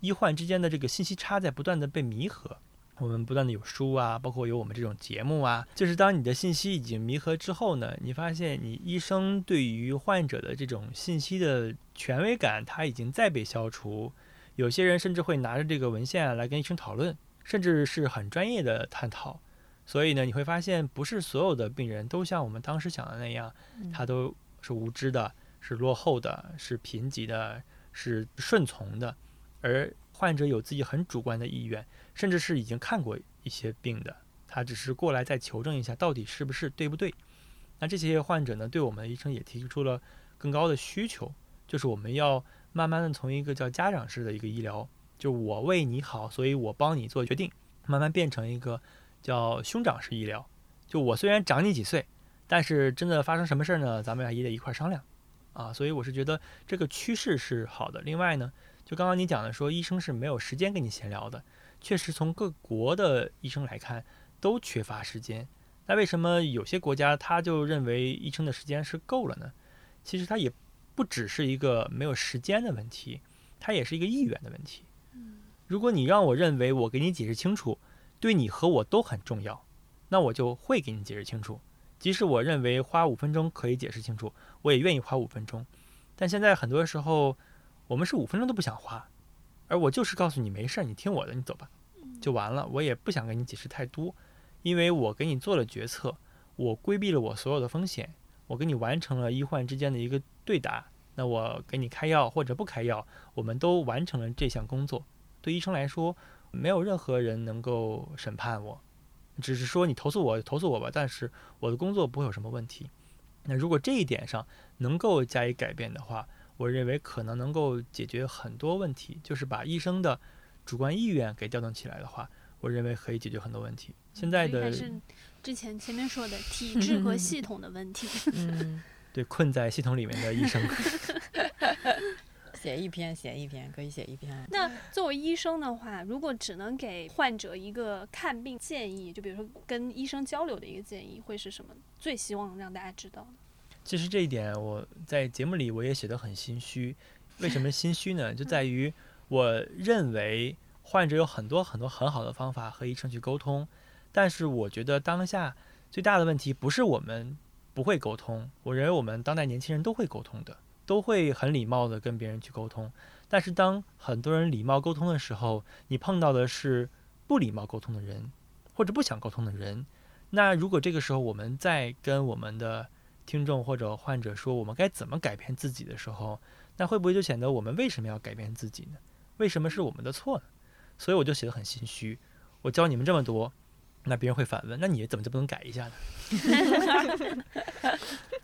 医患之间的这个信息差在不断的被弥合。我们不断的有书啊，包括有我们这种节目啊，就是当你的信息已经弥合之后呢，你发现你医生对于患者的这种信息的权威感，它已经再被消除。有些人甚至会拿着这个文献来跟医生讨论，甚至是很专业的探讨。所以呢，你会发现，不是所有的病人都像我们当时想的那样，他都是无知的，是落后的，是贫瘠的，是顺从的，而患者有自己很主观的意愿，甚至是已经看过一些病的，他只是过来再求证一下到底是不是对不对。那这些患者呢，对我们的医生也提出了更高的需求，就是我们要慢慢的从一个叫家长式的一个医疗，就我为你好，所以我帮你做决定，慢慢变成一个叫兄长式医疗。就我虽然长你几岁，但是真的发生什么事儿呢，咱们也得一块儿商量啊。所以我是觉得这个趋势是好的。另外呢，就刚刚你讲的说，医生是没有时间跟你闲聊的，确实从各国的医生来看都缺乏时间。那为什么有些国家他就认为医生的时间是够了呢？其实它也不只是一个没有时间的问题，它也是一个意愿的问题。如果你让我认为我给你解释清楚，对你和我都很重要，那我就会给你解释清楚。即使我认为花五分钟可以解释清楚，我也愿意花五分钟。但现在很多时候，我们是五分钟都不想花，而我就是告诉你没事儿，你听我的，你走吧，就完了。我也不想跟你解释太多，因为我给你做了决策，我规避了我所有的风险，我给你完成了医患之间的一个对答。那我给你开药或者不开药，我们都完成了这项工作。对医生来说，没有任何人能够审判我，只是说你投诉我投诉我吧，但是我的工作不会有什么问题。那如果这一点上能够加以改变的话，我认为可能能够解决很多问题，就是把医生的主观意愿给调动起来的话，我认为可以解决很多问题。现在的还是之前前面说的体制和系统的问题。嗯，对困在系统里面的医生，写一篇写一篇可以写一篇。那作为医生的话，如果只能给患者一个看病建议，就比如说跟医生交流的一个建议，会是什么？最希望让大家知道的。其实这一点我在节目里我也写得很心虚。为什么心虚呢？就在于我认为患者有很多很多很好的方法和医生去沟通，但是我觉得当下最大的问题不是我们不会沟通，我认为我们当代年轻人都会沟通的，都会很礼貌的跟别人去沟通。但是当很多人礼貌沟通的时候，你碰到的是不礼貌沟通的人，或者不想沟通的人。那如果这个时候我们在跟我们的听众或者患者说我们该怎么改变自己的时候，那会不会就显得我们为什么要改变自己呢？为什么是我们的错呢？所以我就写得很心虚。我教你们这么多，那别人会反问：那你怎么就不能改一下呢？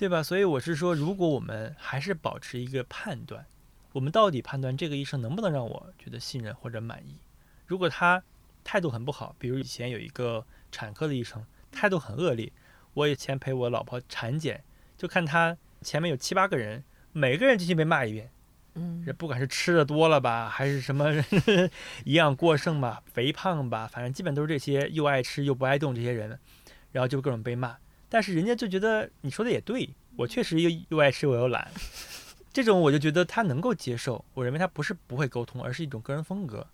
对吧？所以我是说，如果我们还是保持一个判断，我们到底判断这个医生能不能让我觉得信任或者满意？如果他态度很不好，比如以前有一个产科的医生态度很恶劣，我以前陪我老婆产检，就看他前面有七八个人，每个人进去被骂一遍。嗯这不管是吃的多了吧，还是什么 营养过剩吧、肥胖吧，反正基本都是这些又爱吃又不爱动这些人，然后就各种被骂。但是人家就觉得你说的也对，我确实又又爱吃我又懒，这种我就觉得他能够接受。我认为他不是不会沟通，而是一种个人风格。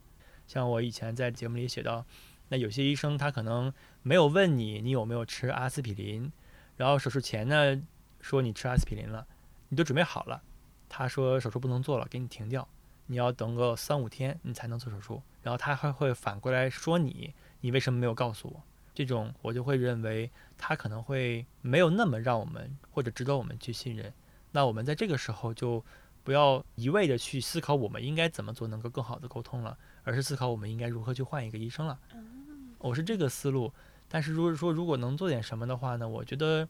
像我以前在节目里写到，那有些医生他可能没有问你你有没有吃阿司匹林，然后手术前呢说你吃阿司匹林了，你都准备好了。他说手术不能做了，给你停掉，你要等个三五天你才能做手术。然后他还会反过来说你，你为什么没有告诉我？这种我就会认为他可能会没有那么让我们或者值得我们去信任。那我们在这个时候就不要一味的去思考我们应该怎么做能够更好的沟通了，而是思考我们应该如何去换一个医生了。我是这个思路。但是如果说如果能做点什么的话呢，我觉得。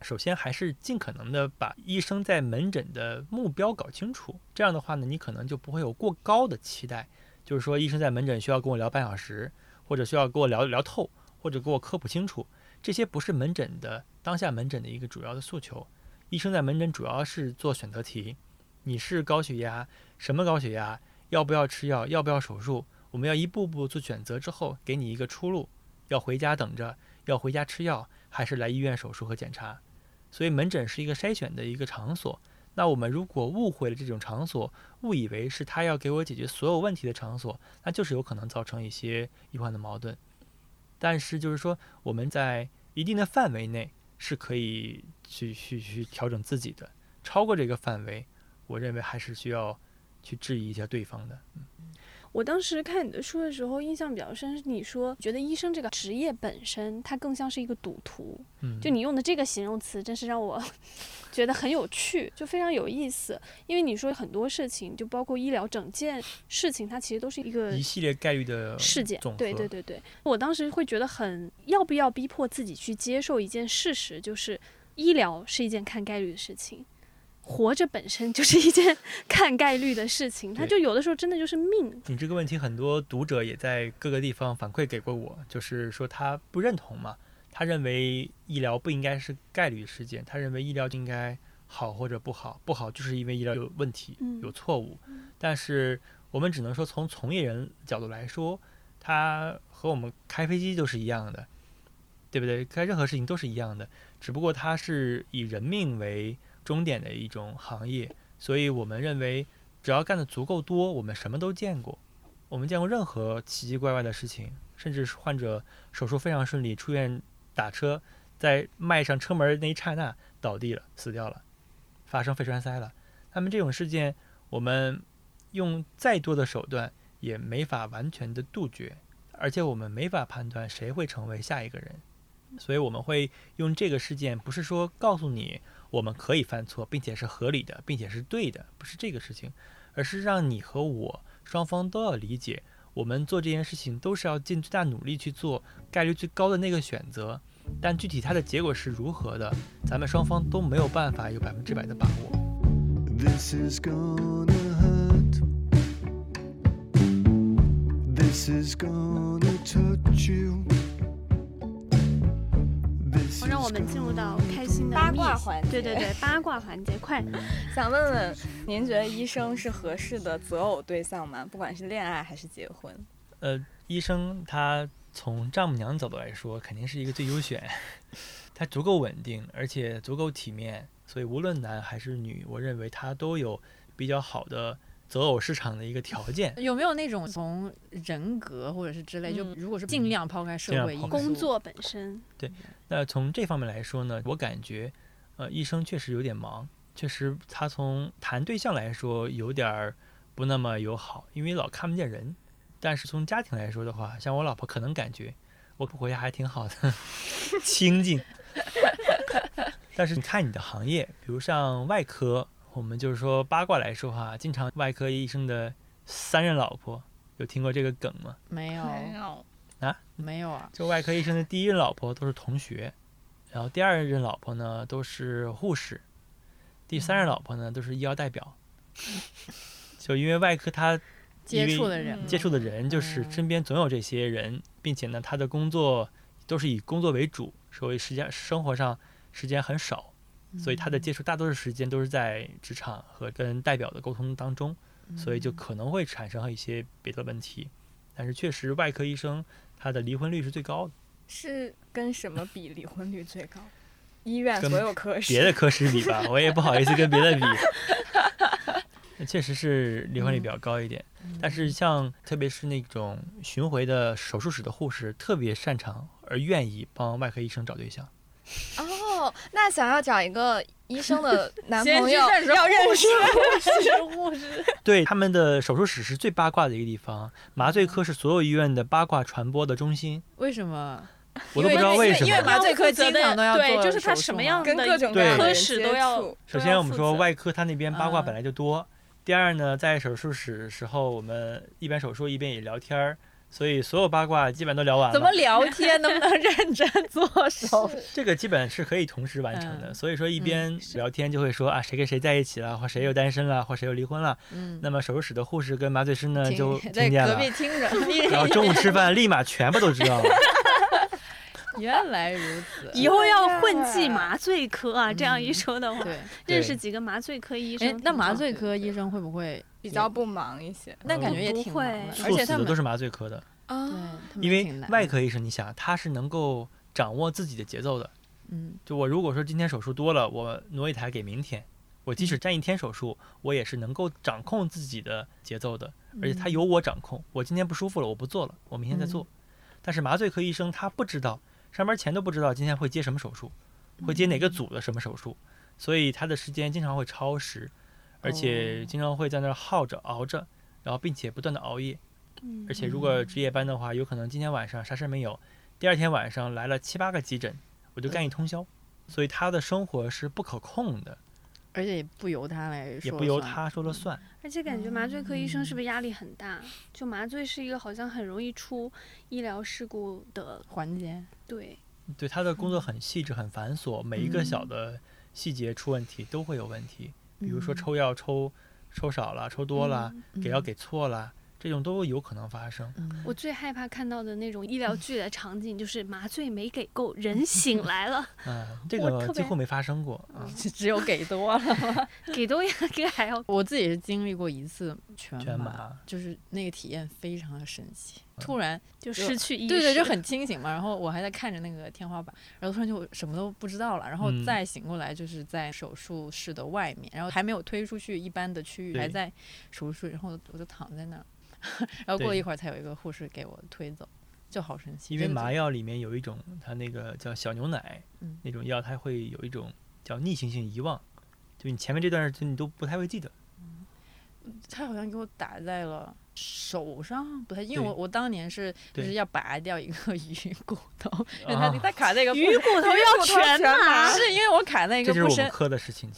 首先还是尽可能的把医生在门诊的目标搞清楚，这样的话呢，你可能就不会有过高的期待，就是说医生在门诊需要跟我聊半小时，或者需要跟我聊聊透，或者给我科普清楚，这些不是门诊的当下门诊的一个主要的诉求。医生在门诊主要是做选择题，你是高血压，什么高血压，要不要吃药，要不要手术，我们要一步步做选择之后，给你一个出路，要回家等着，要回家吃药，还是来医院手术和检查。所以门诊是一个筛选的一个场所。那我们如果误会了这种场所，误以为是他要给我解决所有问题的场所，那就是有可能造成一些医患的矛盾。但是就是说，我们在一定的范围内是可以去去去调整自己的，超过这个范围，我认为还是需要去质疑一下对方的。嗯我当时看你的书的时候，印象比较深，是你说觉得医生这个职业本身，它更像是一个赌徒。嗯，就你用的这个形容词，真是让我 觉得很有趣，就非常有意思。因为你说很多事情，就包括医疗整件事情，它其实都是一个一系列概率的事件。对对对对，我当时会觉得很要不要逼迫自己去接受一件事实，就是医疗是一件看概率的事情。活着本身 就是一件看概率的事情，它就有的时候真的就是命。你这个问题，很多读者也在各个地方反馈给过我，就是说他不认同嘛，他认为医疗不应该是概率事件，他认为医疗就应该好或者不好，不好就是因为医疗有问题、嗯有错误。但是我们只能说，从从业人角度来说，他和我们开飞机都是一样的，对不对？开任何事情都是一样的，只不过他是以人命为终点的一种行业，所以我们认为，只要干得足够多，我们什么都见过。我们见过任何奇奇怪怪的事情，甚至是患者手术非常顺利，出院打车在迈上车门那一刹那倒地了，死掉了，发生肺栓塞了。那么这种事件，我们用再多的手段也没法完全的杜绝，而且我们没法判断谁会成为下一个人。所以我们会用这个事件，不是说告诉你我们可以犯错，并且是合理的，并且是对的，不是这个事情，而是让你和我双方都要理解，我们做这件事情都是要尽最大努力去做概率最高的那个选择，但具体它的结果是如何的，咱们双方都没有办法有百分之百的把握。This is gonna hurt. This is gonna touch you. 让我们进入到开心的八卦环节对对对，八卦环节，快！想问问，您觉得医生是合适的择偶对象吗？不管是恋爱还是结婚？呃，医生他从丈母娘角度来说，肯定是一个最优选，他足够稳定，而且足够体面，所以无论男还是女，我认为他都有比较好的择偶市场的一个条件。有没有那种从人格或者是之类，就嗯如果是尽量抛开社会因素，尽量抛开工作本身，对那从这方面来说呢，我感觉，呃，医生确实有点忙，确实他从谈对象来说有点儿不那么友好，因为老看不见人。但是从家庭来说的话，像我老婆可能感觉我回家还挺好的，清静。但是你看你的行业，比如像外科，我们就是说八卦来说哈，经常外科医生的三任老婆，有听过这个梗吗？没有。有，没有啊，就外科医生的第一任老婆都是同学，然后第二任老婆呢都是护士，第三任老婆呢都是医药代表。就因为外科他接触的人嗯。接触的人就是嗯。身边总有这些人，并且呢他的工作都是以工作为主，所以时间生活上时间很少，所以他的接触大多数时间都是在职场和跟代表的沟通当中。所以就可能会产生一些别的问题。但是确实，外科医生他的离婚率是最高的，是跟什么比离婚率最高？医院所有科室。别的科室比吧，我也不好意思跟别的比。那 确实是离婚率比较高一点，但是像特别是那种巡回的手术室的护士，特别擅长而愿意帮外科医生找对象。哦，那想要找一个医生的 男朋友，去认识要认识 护士，对，他们的手术室是最八卦的一个地方，麻醉科是所有医院的八卦传播的中心。为什么？我都不知道为什么因为。麻醉科经常都要对做就是他什么手术跟样的科各种各样的人接室都要触首先，我们说外科，他那边八卦嗯本来就多。第二呢，在手术室时候，我们一边手术一边也聊天儿，所以所有八卦基本都聊完了。怎么聊天？能不能认真做手？这个基本是可以同时完成的。嗯所以说，一边聊天就会说啊，谁跟谁在一起了，或谁又单身了，或谁又离婚了。嗯，那么手术室的护士跟麻醉师呢，就在听见了。隔壁听着，然后中午吃饭，立马全部都知道了。原来如此。以后要混迹麻醉科啊！这样一嗯说的话，对，认识几个麻醉科医生，，哎那麻醉科医生会不会比较不忙一些。那感觉也挺忙的，而且他们都是麻醉科的，对因为外科医生，你想他是能够掌握自己的节奏的。嗯就我如果说今天手术多了，我挪一台给明天，我即使嗯占一天手术，我也是能够掌控自己的节奏的，而且它嗯由我掌控。我今天不舒服了，我不做了，我明天再做。但是麻醉科医生他不知道，上班前都不知道今天会接什么手术，会接嗯哪个组的什么手术，所以他的时间经常会超时，而且哦经常会在那儿耗着熬着，然后并且不断的熬夜。嗯而且如果值夜班的话，有可能今天晚上啥事没有，第二天晚上来了七八个急诊，我就干一通宵，所以他的生活是不可控的，而且也不由他来说，也不由。他说了算。而且感觉麻醉科医生是不是压力很大？就麻醉是一个好像很容易出医疗事故的，环节，对，对他的工作很细致、很繁琐，每一个小的细节出问题都会有问题，比如说嗯抽药抽抽少了、抽多了，给药嗯给错了，这种都有可能发生。嗯我最害怕看到的那种医疗剧的场景，就是麻醉没给够，人醒 来了，嗯，这个几乎没发生过啊。只有给多了。给多一个还要我自己是经历过一次全麻，全麻就是那个体验非常的神奇。突然，就失去意识，对对，就很清醒嘛。然后我还在看着那个天花板，然后突然就什么都不知道了。然后嗯再醒过来，就是在手术室的外面，然后还没有推出去一般的区域，还在手术室。然后我就躺在那儿，然后过了一会儿才有一个护士给我推走。就好神奇。因为麻药里面有一种它那个叫小牛奶，嗯那种药它会有一种叫逆行性遗忘，就你前面这段就你都不太会记得。他好像给我打在了手上，不太，因为我我当年是就是要拔掉一个鱼骨头，因为啊它它卡在一个鱼骨头要全全麻麻是因为我卡在一这是我们个不深，科的事情，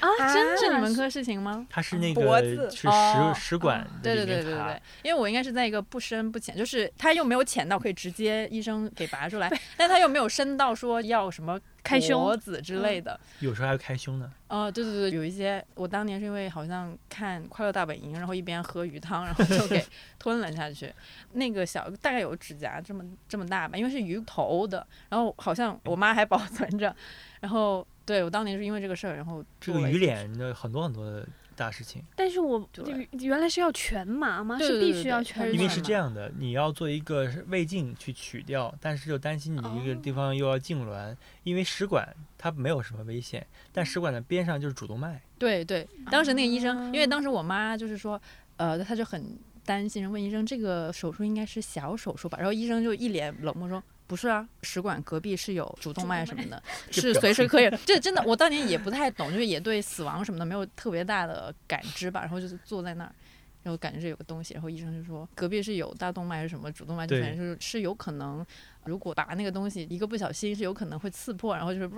啊，真的？是你们科事情吗？它是那脖个子。是哦。食食管对的里面卡对对对对，因为我应该是在一个不深不浅，就是它又没有浅到可以直接医生给拔出来，但它又没有深到说要什么开胸脖子之类的。有时候还要开胸呢。哦，对对对，有一些我当年是因为好像看《快乐大本营》，然后一边喝鱼汤，然后就给 吞了下去。那个小大概有指甲这么这么大吧，因为是鱼头的，然后好像我妈还保存着。然后对我当年是因为这个事儿，然后这个鱼脸的很多很多的大事情，但是我对原来是要全麻吗？是必须要全麻因为是这样的，你要做一个胃镜去取掉，但是又担心你一个地方又要痉挛，因为食管它没有什么危险，但食管的边上就是主动脉。对对，当时那个医生，因为啊当时我妈就是说，呃，她就很担心，问医生这个手术应该是小手术吧，然后医生就一脸冷漠说。不是啊，食管隔壁是有主动脉什么的，是随时可以。这真的，我当年也不太懂，就是也对死亡什么的没有特别大的感知吧。然后就是坐在那儿，然后感觉这有个东西，然后医生就说隔壁是有大动脉还是什么主动脉，就对反正就是是有可能，如果拔那个东西一个不小心是有可能会刺破，然后就是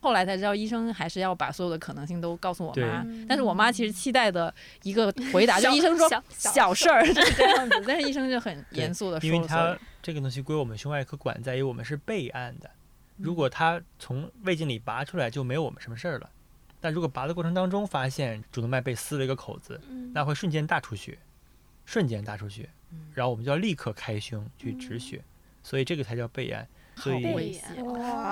后来才知道，医生还是要把所有的可能性都告诉我妈。但是我妈其实期待的一个回答，就小医生说小小事儿就是这样子，但是医生就很严肃的因为说了所有它这个东西归我们胸外科管，在于我们是备案的。如嗯果他从胃镜里拔出来，就没有我们什么事儿了。但如果拔的过程当中发现主动脉被撕了一个口子，嗯那会瞬间大出血，瞬间大出血，嗯然后我们就要立刻开胸去止血，所以这个才叫备案。所以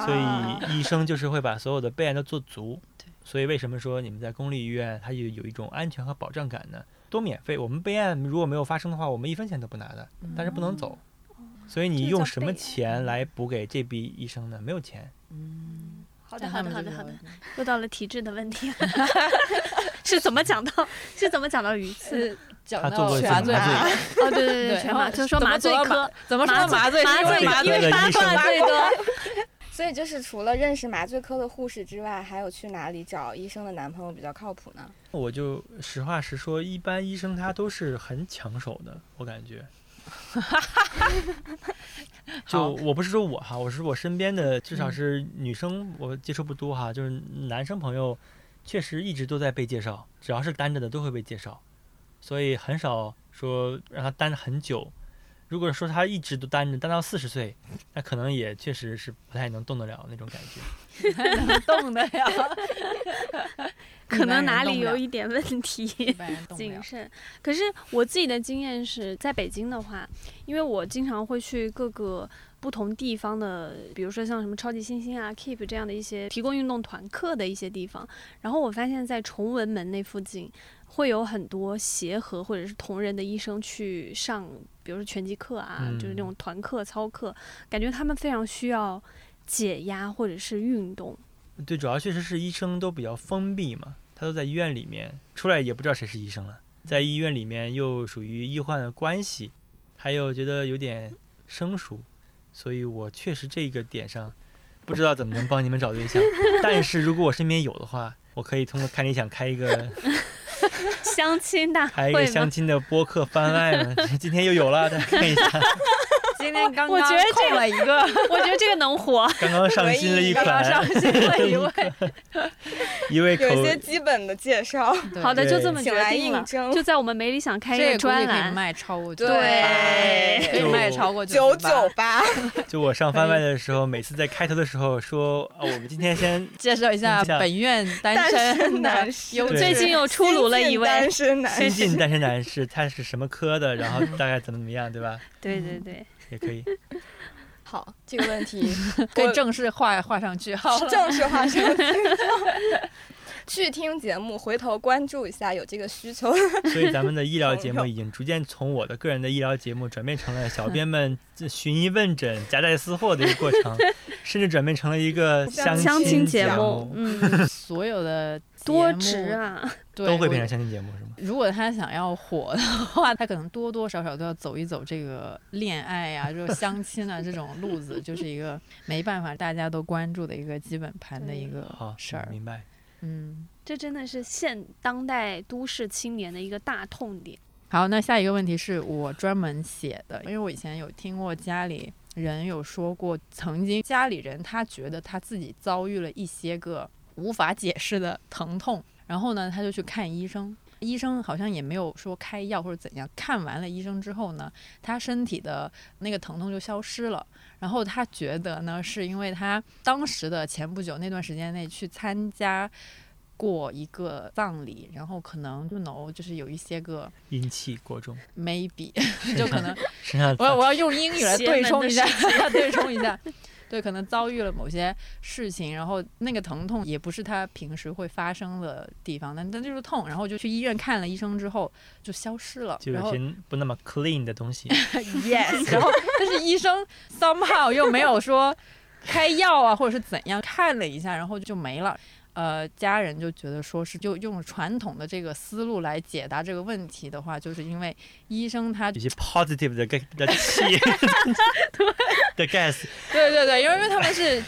所以医生就是会把所有的备案都做足 对。所以为什么说你们在公立医院它有有一种安全和保障感呢？都免费，我们备案如果没有发生的话，我们一分钱都不拿的，但是不能走。所以你用什么钱来补给这笔医生呢？没有钱。嗯，好的，好的，好的，好的，又到了体制的问题了 是怎么讲到？是怎么讲到鱼刺？他做到麻醉过一次麻麻醉，哦，对对对，全麻，对然后就说麻醉科怎么说麻醉？麻醉麻醉因为八的医生卦最多。所以就是除了认识麻醉科的护士之外，还有去哪里找医生的男朋友比较靠谱呢？我就实话实说，一般医生他都是很抢手的，我感觉。就我不是说我哈，我是我身边的，至少嗯是女生我接触不多哈，就是男生朋友，确实一直都在被介绍，只要是单着的都会被介绍，所以很少说让他单着很久。如果说他一直都单着，单到四十岁，那可能也确实是不太能动得了那种感觉。能动的呀，可能哪里有一一点问题。谨慎。可是我自己的经验是在北京的话，因为我经常会去各个不同地方的，比如说像什么超级星星啊、Keep 这样的一些提供运动团课的一些地方，然后我发现，在崇文门那附近。会有很多协和或者是同仁的医生去上，比如说拳击课啊，就是那种团课、操课，感觉他们非常需要解压或者是运动。对，主要确实是医生都比较封闭嘛，他都在医院里面，出来也不知道谁是医生了，在医院里面又属于医患的关系，还有觉得有点生疏，所以我确实这个点上不知道怎么能帮你们找对象，但是如果我身边有的话，我可以通过看理想开一个相亲大开一个？相亲的播客番外呢，今天又有了，大家看一下，今天刚刚我觉得这空了一个，我觉得这个能火。刚刚上新了一刚刚上，新了一位，一位口有一些基本的介绍，好的，就这么决定了就在我们没理想开一这个个估计可以专栏，卖超过对。可以卖超过九九九八，就我上番外的时候，每次在开头的时候说，啊，我们今天先介绍一下本院单单身身男士。最近又出炉了一位。新晋单，身男新，晋单身男士，他是什么科的，然后大概怎么怎么样，对吧？对对对，也可以。好，这个问题 我可以正式画画上句号了。正式画上句号。去听节目，回头关注一下有这个需求。所以咱们的医疗节目已经逐渐从我的个人的医疗节目转变成了小编们这寻医问诊、夹带私货的一个过程，甚至转变成了一个相相亲节节目，嗯，所有的多值啊！都会变成相亲节目是吗？如果他想要火的话，他可能多多少少都要走一走这个恋爱呀、这种相亲啊这种路子，就是一个没办法大家都关注的一个基本盘的一个，事儿。明白。嗯，这真的是现当代都市青年的一个大痛点。好，那下一个问题是我专门写的，因为我以前有听过家里人有说过，曾经家里人他觉得他自己遭遇了一些个无法解释的疼痛，然后呢，他就去看医生。医生好像也没有说开药或者怎样。看完了医生之后呢，他身体的那个疼痛就消失了。然后他觉得呢，是因为他当时的前不久那段时间内去参加过一个葬礼，然后可能 you know 就是有一些个阴气过重，maybe 就可能我要我要用英语来对冲一下，对冲一下。对，可能遭遇了某些事情，然后那个疼痛也不是他平时会发生的地方，但但就是痛，然后就去医院看了医生之后就消失了，就有些不那么 clean 的东西。yes，然后但是医生 somehow 又没有说开药啊，或者是怎样，看了一下，然后就没了。呃，家人就觉得说是就用传统的这个思路来解答这个问题的话，就是因为医生他有些 positive 的 ga- 的气 的 gas，对对对，因为因为他们是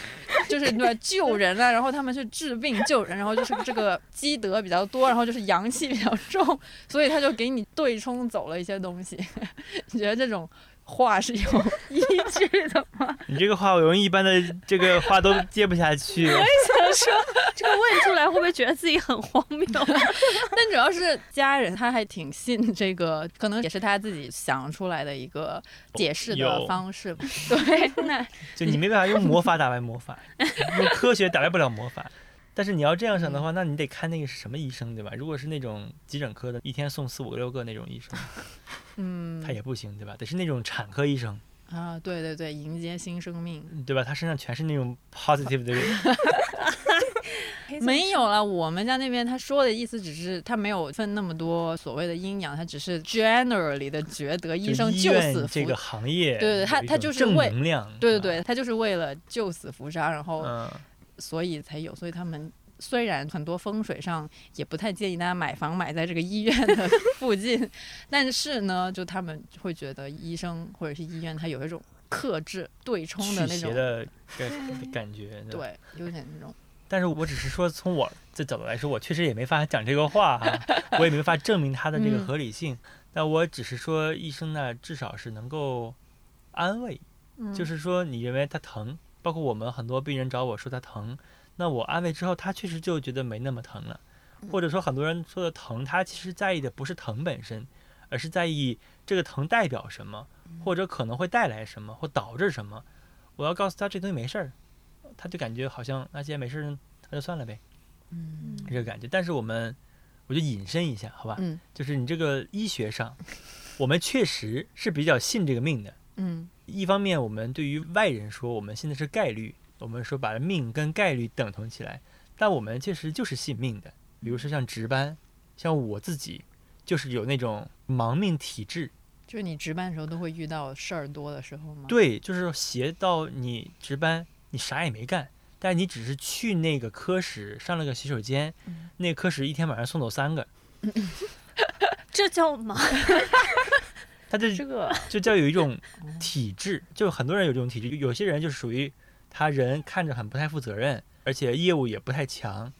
就是对救人啊，然后他们是治病救人，然后就是这个积德比较多，然后就是阳气比较重，所以他就给你对冲走了一些东西。你觉得这种话是有依据的吗？你这个话我用一般的这个话都接不下去。我也想说这个问出来会不会觉得自己很荒谬？但主要是家人他还挺信这个，可能也是他自己想出来的一个解释的方式。对，那就你没办法用魔法打败魔法，用科学打败不了魔法。但是你要这样想的话，那你得看那个是什么医生，对吧？如果是那种急诊科的，一天送四五六个那种医生，嗯他也不行，对吧？得是那种产科医生，啊，对对对，迎接新生命。对吧？他身上全是那种 positive 的，没有了，我们家那边他说的意思只是他没有分那么多所谓的阴阳，他只是 generally 的觉得医生救死扶伤这个行业，对对他他就是为能量，对对对，他就是为了救死扶伤，然后嗯，所以才有，所以他们虽然很多风水上也不太建议大家买房买在这个医院的 附近，但是呢，就他们会觉得医生或者是医院它有一种克制对冲的那种，邪的感 感觉，对，有点那种。但是我只是说，从我的角度来说，我确实也没法讲这个话哈，我也没法证明它的这个嗯合理性。但我只是说，医生呢，至少是能够安慰，嗯就是说，你认为他疼，包括我们很多病人找我说他疼，那我安慰之后，他确实就觉得没那么疼了。或者说，很多人说的疼，他其实在意的不是疼本身，而是在意这个疼代表什么，或者可能会带来什么，或导致什么。我要告诉他这东西没事儿，他就感觉好像那既然没事儿，那就算了呗，嗯这个感觉。但是我们，我就引申一下，好吧？嗯就是你这个医学上，我们确实是比较信这个命的。嗯一方面，我们对于外人说，我们现在是概率，我们说把命跟概率等同起来，但我们确实就是信命的。比如说像值班，像我自己就是有那种盲命体质，就是你值班的时候都会遇到事儿多的时候吗？，对，就是斜到你值班，你啥也没干，但你只是去那个科室上了个洗手间，嗯那个科室一天晚上送走三个，这叫忙？他就这个就叫有一种 体质，就很多人有这种体质，有些人就是属于他人看着很不太负责任，而且业务也不太强，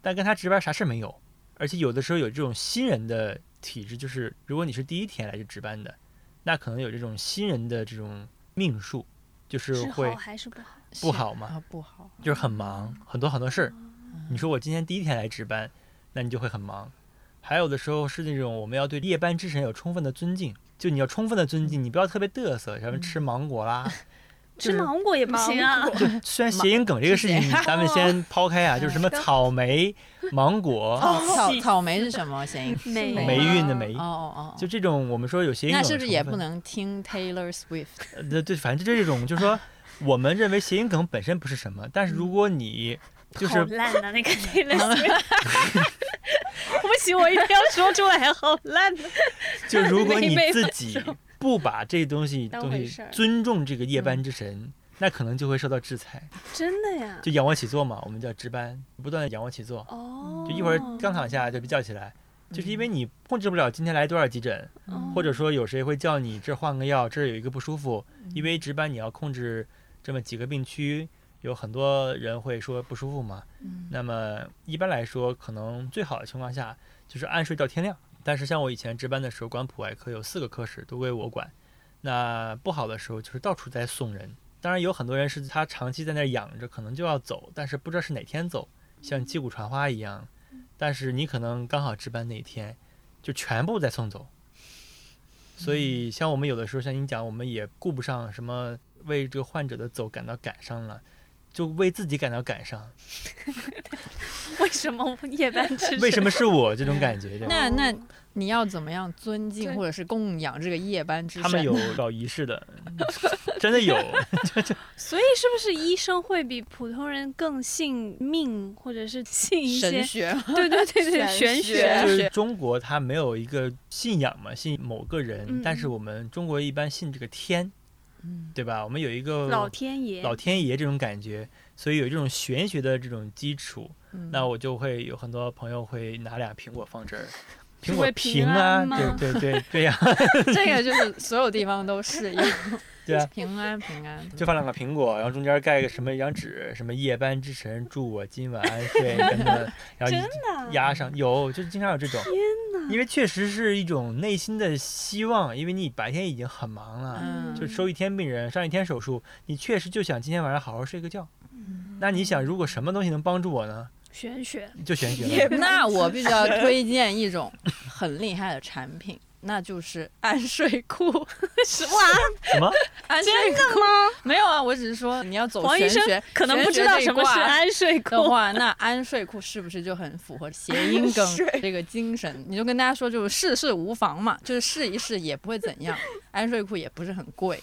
但跟他值班啥事没有，而且有的时候有这种新人的体质，就是如果你是第一天来就值班的，那可能有这种新人的这种命数，就是是会好还是不好？不好嘛，啊，不好。就是很忙，很多很多事儿。你说我今天第一天来值班，那你就会很忙。还有的时候是那种我们要对夜班之神有充分的尊敬，就你要充分的尊敬，你不要特别嘚瑟，什么吃芒果啦。吃芒果也不行啊！就虽然谐音梗这个事情 咱们先抛开啊，就是什么草莓、芒果、哦，草草莓是什么谐音？霉霉运的霉哦，哦哦，就这种我们说有谐音梗那是不是也不？能听 Taylor Swift？呃对对，反正就这种，就是说我们认为谐音梗本身不是什么，但是如果你就是好烂的那个 Taylor Swift，不行，我一定要说出来，好烂的。就如果你自己不把这东西东西尊重这个夜班之神，那可能就会受到制裁。真的呀？就仰卧起坐嘛，我们叫值班，不断的仰卧起坐，哦，就一会儿刚躺下就被叫起来，就是因为你控制不了今天来多少急诊，哦或者说有谁会叫你这换个药，这有一个不舒服，因为值班你要控制这么几个病区，有很多人会说不舒服嘛。嗯那么一般来说，可能最好的情况下就是按睡到天亮。但是像我以前值班的时候，管普外科有四个科室都归我管，那不好的时候就是到处在送人。当然有很多人是他长期在那儿养着，可能就要走，但是不知道是哪天走，像击鼓传花一样。但是你可能刚好值班那一天，就全部在送走。所以像我们有的时候像你讲，我们也顾不上什么为这个患者的走感到感伤了，就为自己感到感伤。为什么夜班之为什么是我这种感觉？那那你要怎么样尊敬或者是供养这个夜班之神？他们有搞仪式的，真的有。所以是不是医生会比普通人更信命，或者是信一些神？学，对对对对，玄玄学学。就是中国他没有一个信仰嘛，信某个人，嗯但是我们中国一般信这个天，嗯对吧？我们有一个老天爷，老天爷这种感觉，所以有这种玄学的这种基础。嗯那我就会有很多朋友会拿俩苹果放这儿，苹果为平啊，安对对对对呀、这个就是所有地方都是一样，对啊，平安平安。就放两个苹果，然后中间盖个什么一张纸，什么夜班之神祝我今晚安睡等等，然后压上有，就是经常有这种。因为确实是一种内心的希望，因为你白天已经很忙了，嗯，就收一天病人，上一天手术，你确实就想今天晚上好好睡个觉。那你想，如果什么东西能帮助我呢？玄学，就玄学。那我必须要推荐一种很厉害的产品，那就是安睡裤。是哇，什么？安睡裤吗？没有啊，我只是说你要走黄医生玄学，可能不知玄学这一道什么是安睡裤。的话，那安睡裤是不是就很符合谐音梗这个精神？你就跟大家说，就是试试无妨嘛，就是试一试也不会怎样。安睡裤也不是很贵，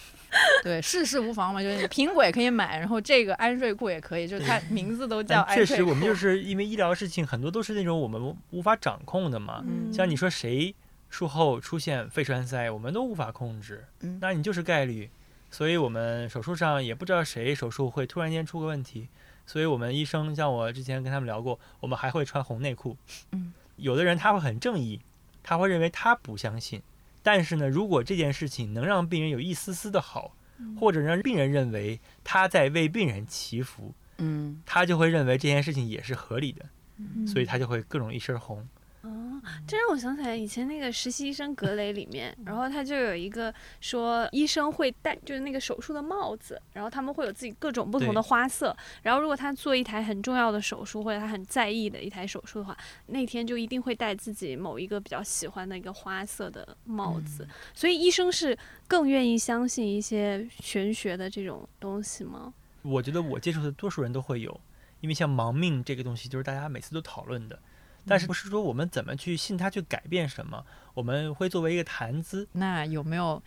对，世事无妨嘛，就是你苹果也可以买，然后这个安睡裤也可以，就是它名字都叫但确实，安睡裤。我们就是因为医疗事情很多都是那种我们无法掌控的嘛。嗯像你说谁术后出现肺栓塞，我们都无法控制，嗯那你就是概率。所以我们手术上也不知道谁手术会突然间出个问题，所以我们医生像我之前跟他们聊过，我们还会穿红内裤。嗯，有的人他会很正义，他会认为他不相信，但是呢，如果这件事情能让病人有一丝丝的好，或者让病人认为他在为病人祈福，嗯，他就会认为这件事情也是合理的，嗯所以他就会各种一身红。哦，这让我想起来以前那个实习医生格雷里面，然后他就有一个说医生会戴就是那个手术的帽子，然后他们会有自己各种不同的花色，然后如果他做一台很重要的手术或者他很在意的一台手术的话，那天就一定会戴自己某一个比较喜欢的一个花色的帽子，所以医生是更愿意相信一些玄学的这种东西吗？我觉得我接触的多数人都会有，因为像盲命这个东西，就是大家每次都讨论的，但是不是说我们怎么去信它去改变什么，我们会作为一个谈资。那有没有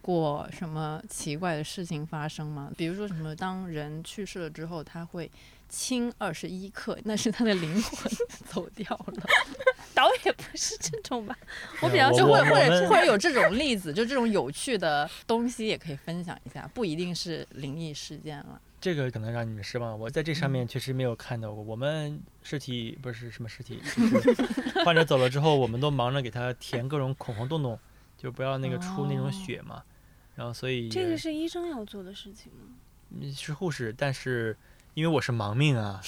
过什么奇怪的事情发生吗？比如说什么，当人去世了之后，他会轻二十一克，那是他的灵魂走掉了。倒也不是这种吧，我比较就或者或者或者有这种例子，就这种有趣的东西也可以分享一下，不一定是灵异事件了。这个可能让你们失望，我在这上面确实没有看到过。我们尸体不是什么尸体，就是患者走了之后，我们都忙着给他填各种孔孔洞洞，就不要那个出那种血嘛。然后所以这个是医生要做的事情吗？嗯是护士，但是因为我是盲命啊，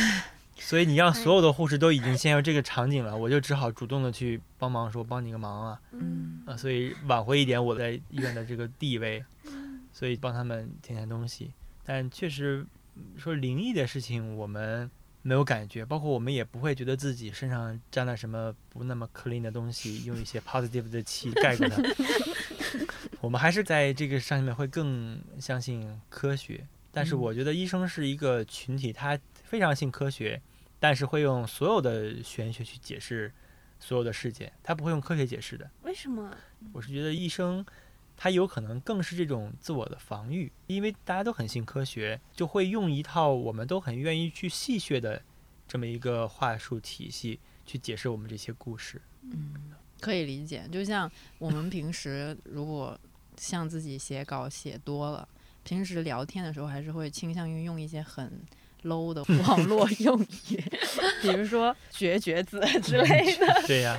所以你让所有的护士都已经陷入这个场景了，我就只好主动的去帮忙，说帮你个忙啊，嗯啊，所以挽回一点我在医院的这个地位，所以帮他们填填东西。但确实嗯说灵异的事情，我们没有感觉，包括我们也不会觉得自己身上沾了什么不那么 clean 的东西，用一些 positive 的气盖过它。我们还是在这个上面会更相信科学，但是嗯我觉得医生是一个群体，他非常信科学，但是会用所有的玄学去解释所有的事件，他不会用科学解释的。为什么？我是觉得医生他有可能更是这种自我的防御，因为大家都很信科学，就会用一套我们都很愿意去戏谑的这么一个话术体系去解释我们这些故事。嗯可以理解，就像我们平时如果像自己写稿写多了，平时聊天的时候还是会倾向于用一些很 low 的 网络用语，比如说“绝绝子”之类的。对呀、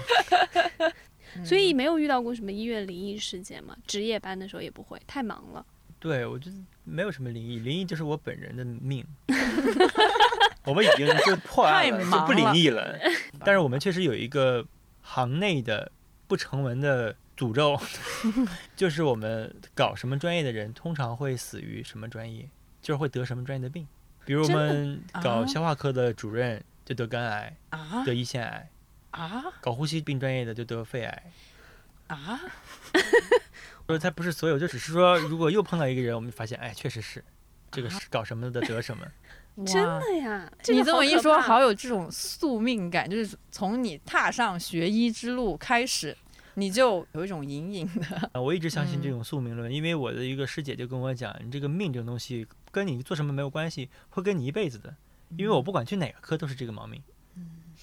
所以没有遇到过什么医院灵异事件嘛？值夜班的时候也不会，太忙了。对我觉得没有什么灵异，灵异就是我本人的命。我们已经就破案了，太忙就不灵异了。但是我们确实有一个行内的不成文的诅咒，就是我们搞什么专业的人，通常会死于什么专业，就是会得什么专业的病。比如我们搞啊消化科的主任就得肝癌、啊得胰腺癌，啊搞呼吸病专业的就得肺癌。啊！说他不是所有，就只是说，如果又碰到一个人，我们发现，哎，确实是，这个啊是搞什么的得什么。真的呀，这个你这么一说，好有这种宿命感，就是从你踏上学医之路开始，你就有一种隐隐的，啊，我一直相信这嗯种宿命论，因为我的一个师姐就跟我讲，你这个命这种东西跟你做什么没有关系，会跟你一辈子的。因为我不管去哪个科都是这个毛命，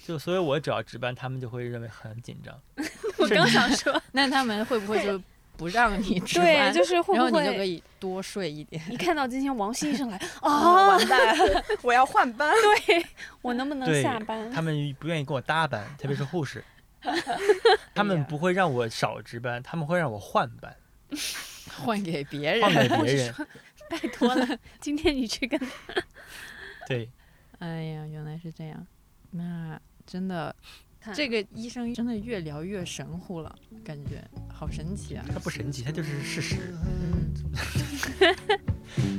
就所以我只要值班，他们就会认为很紧张。我刚想说，那他们会不会就不让你值班对，班？就是会然后不会你就可以多睡一点。一看到今天王希医生来啊，啊，完蛋！我要换班。对我能不能下班？他们不愿意跟我搭班，特别是护士，他们不会让我少值班，他们会让我换班，换给别换给人。别人。拜托了，今天你去跟对，哎呀，原来是这样。那真的，这个医生真的越聊越神乎了，感觉好神奇啊！他不神奇，他就是事实。嗯，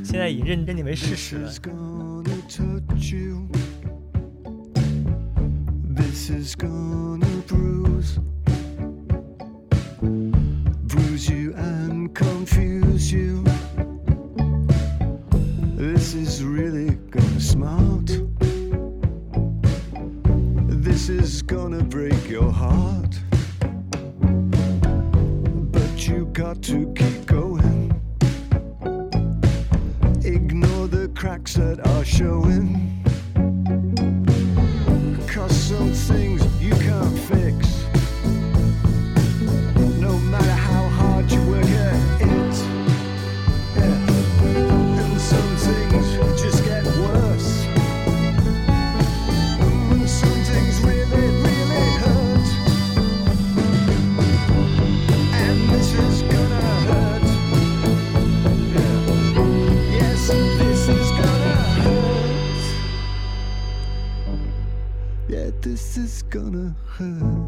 现在已经认认定为事实了 This。is gonna touch you. This is gonna bruise. Bruise you and confuse you. This is really gonna smart. This is gonna break your heart. But you got to keep going. Ignore the cracks that are showing. Gonna hurt.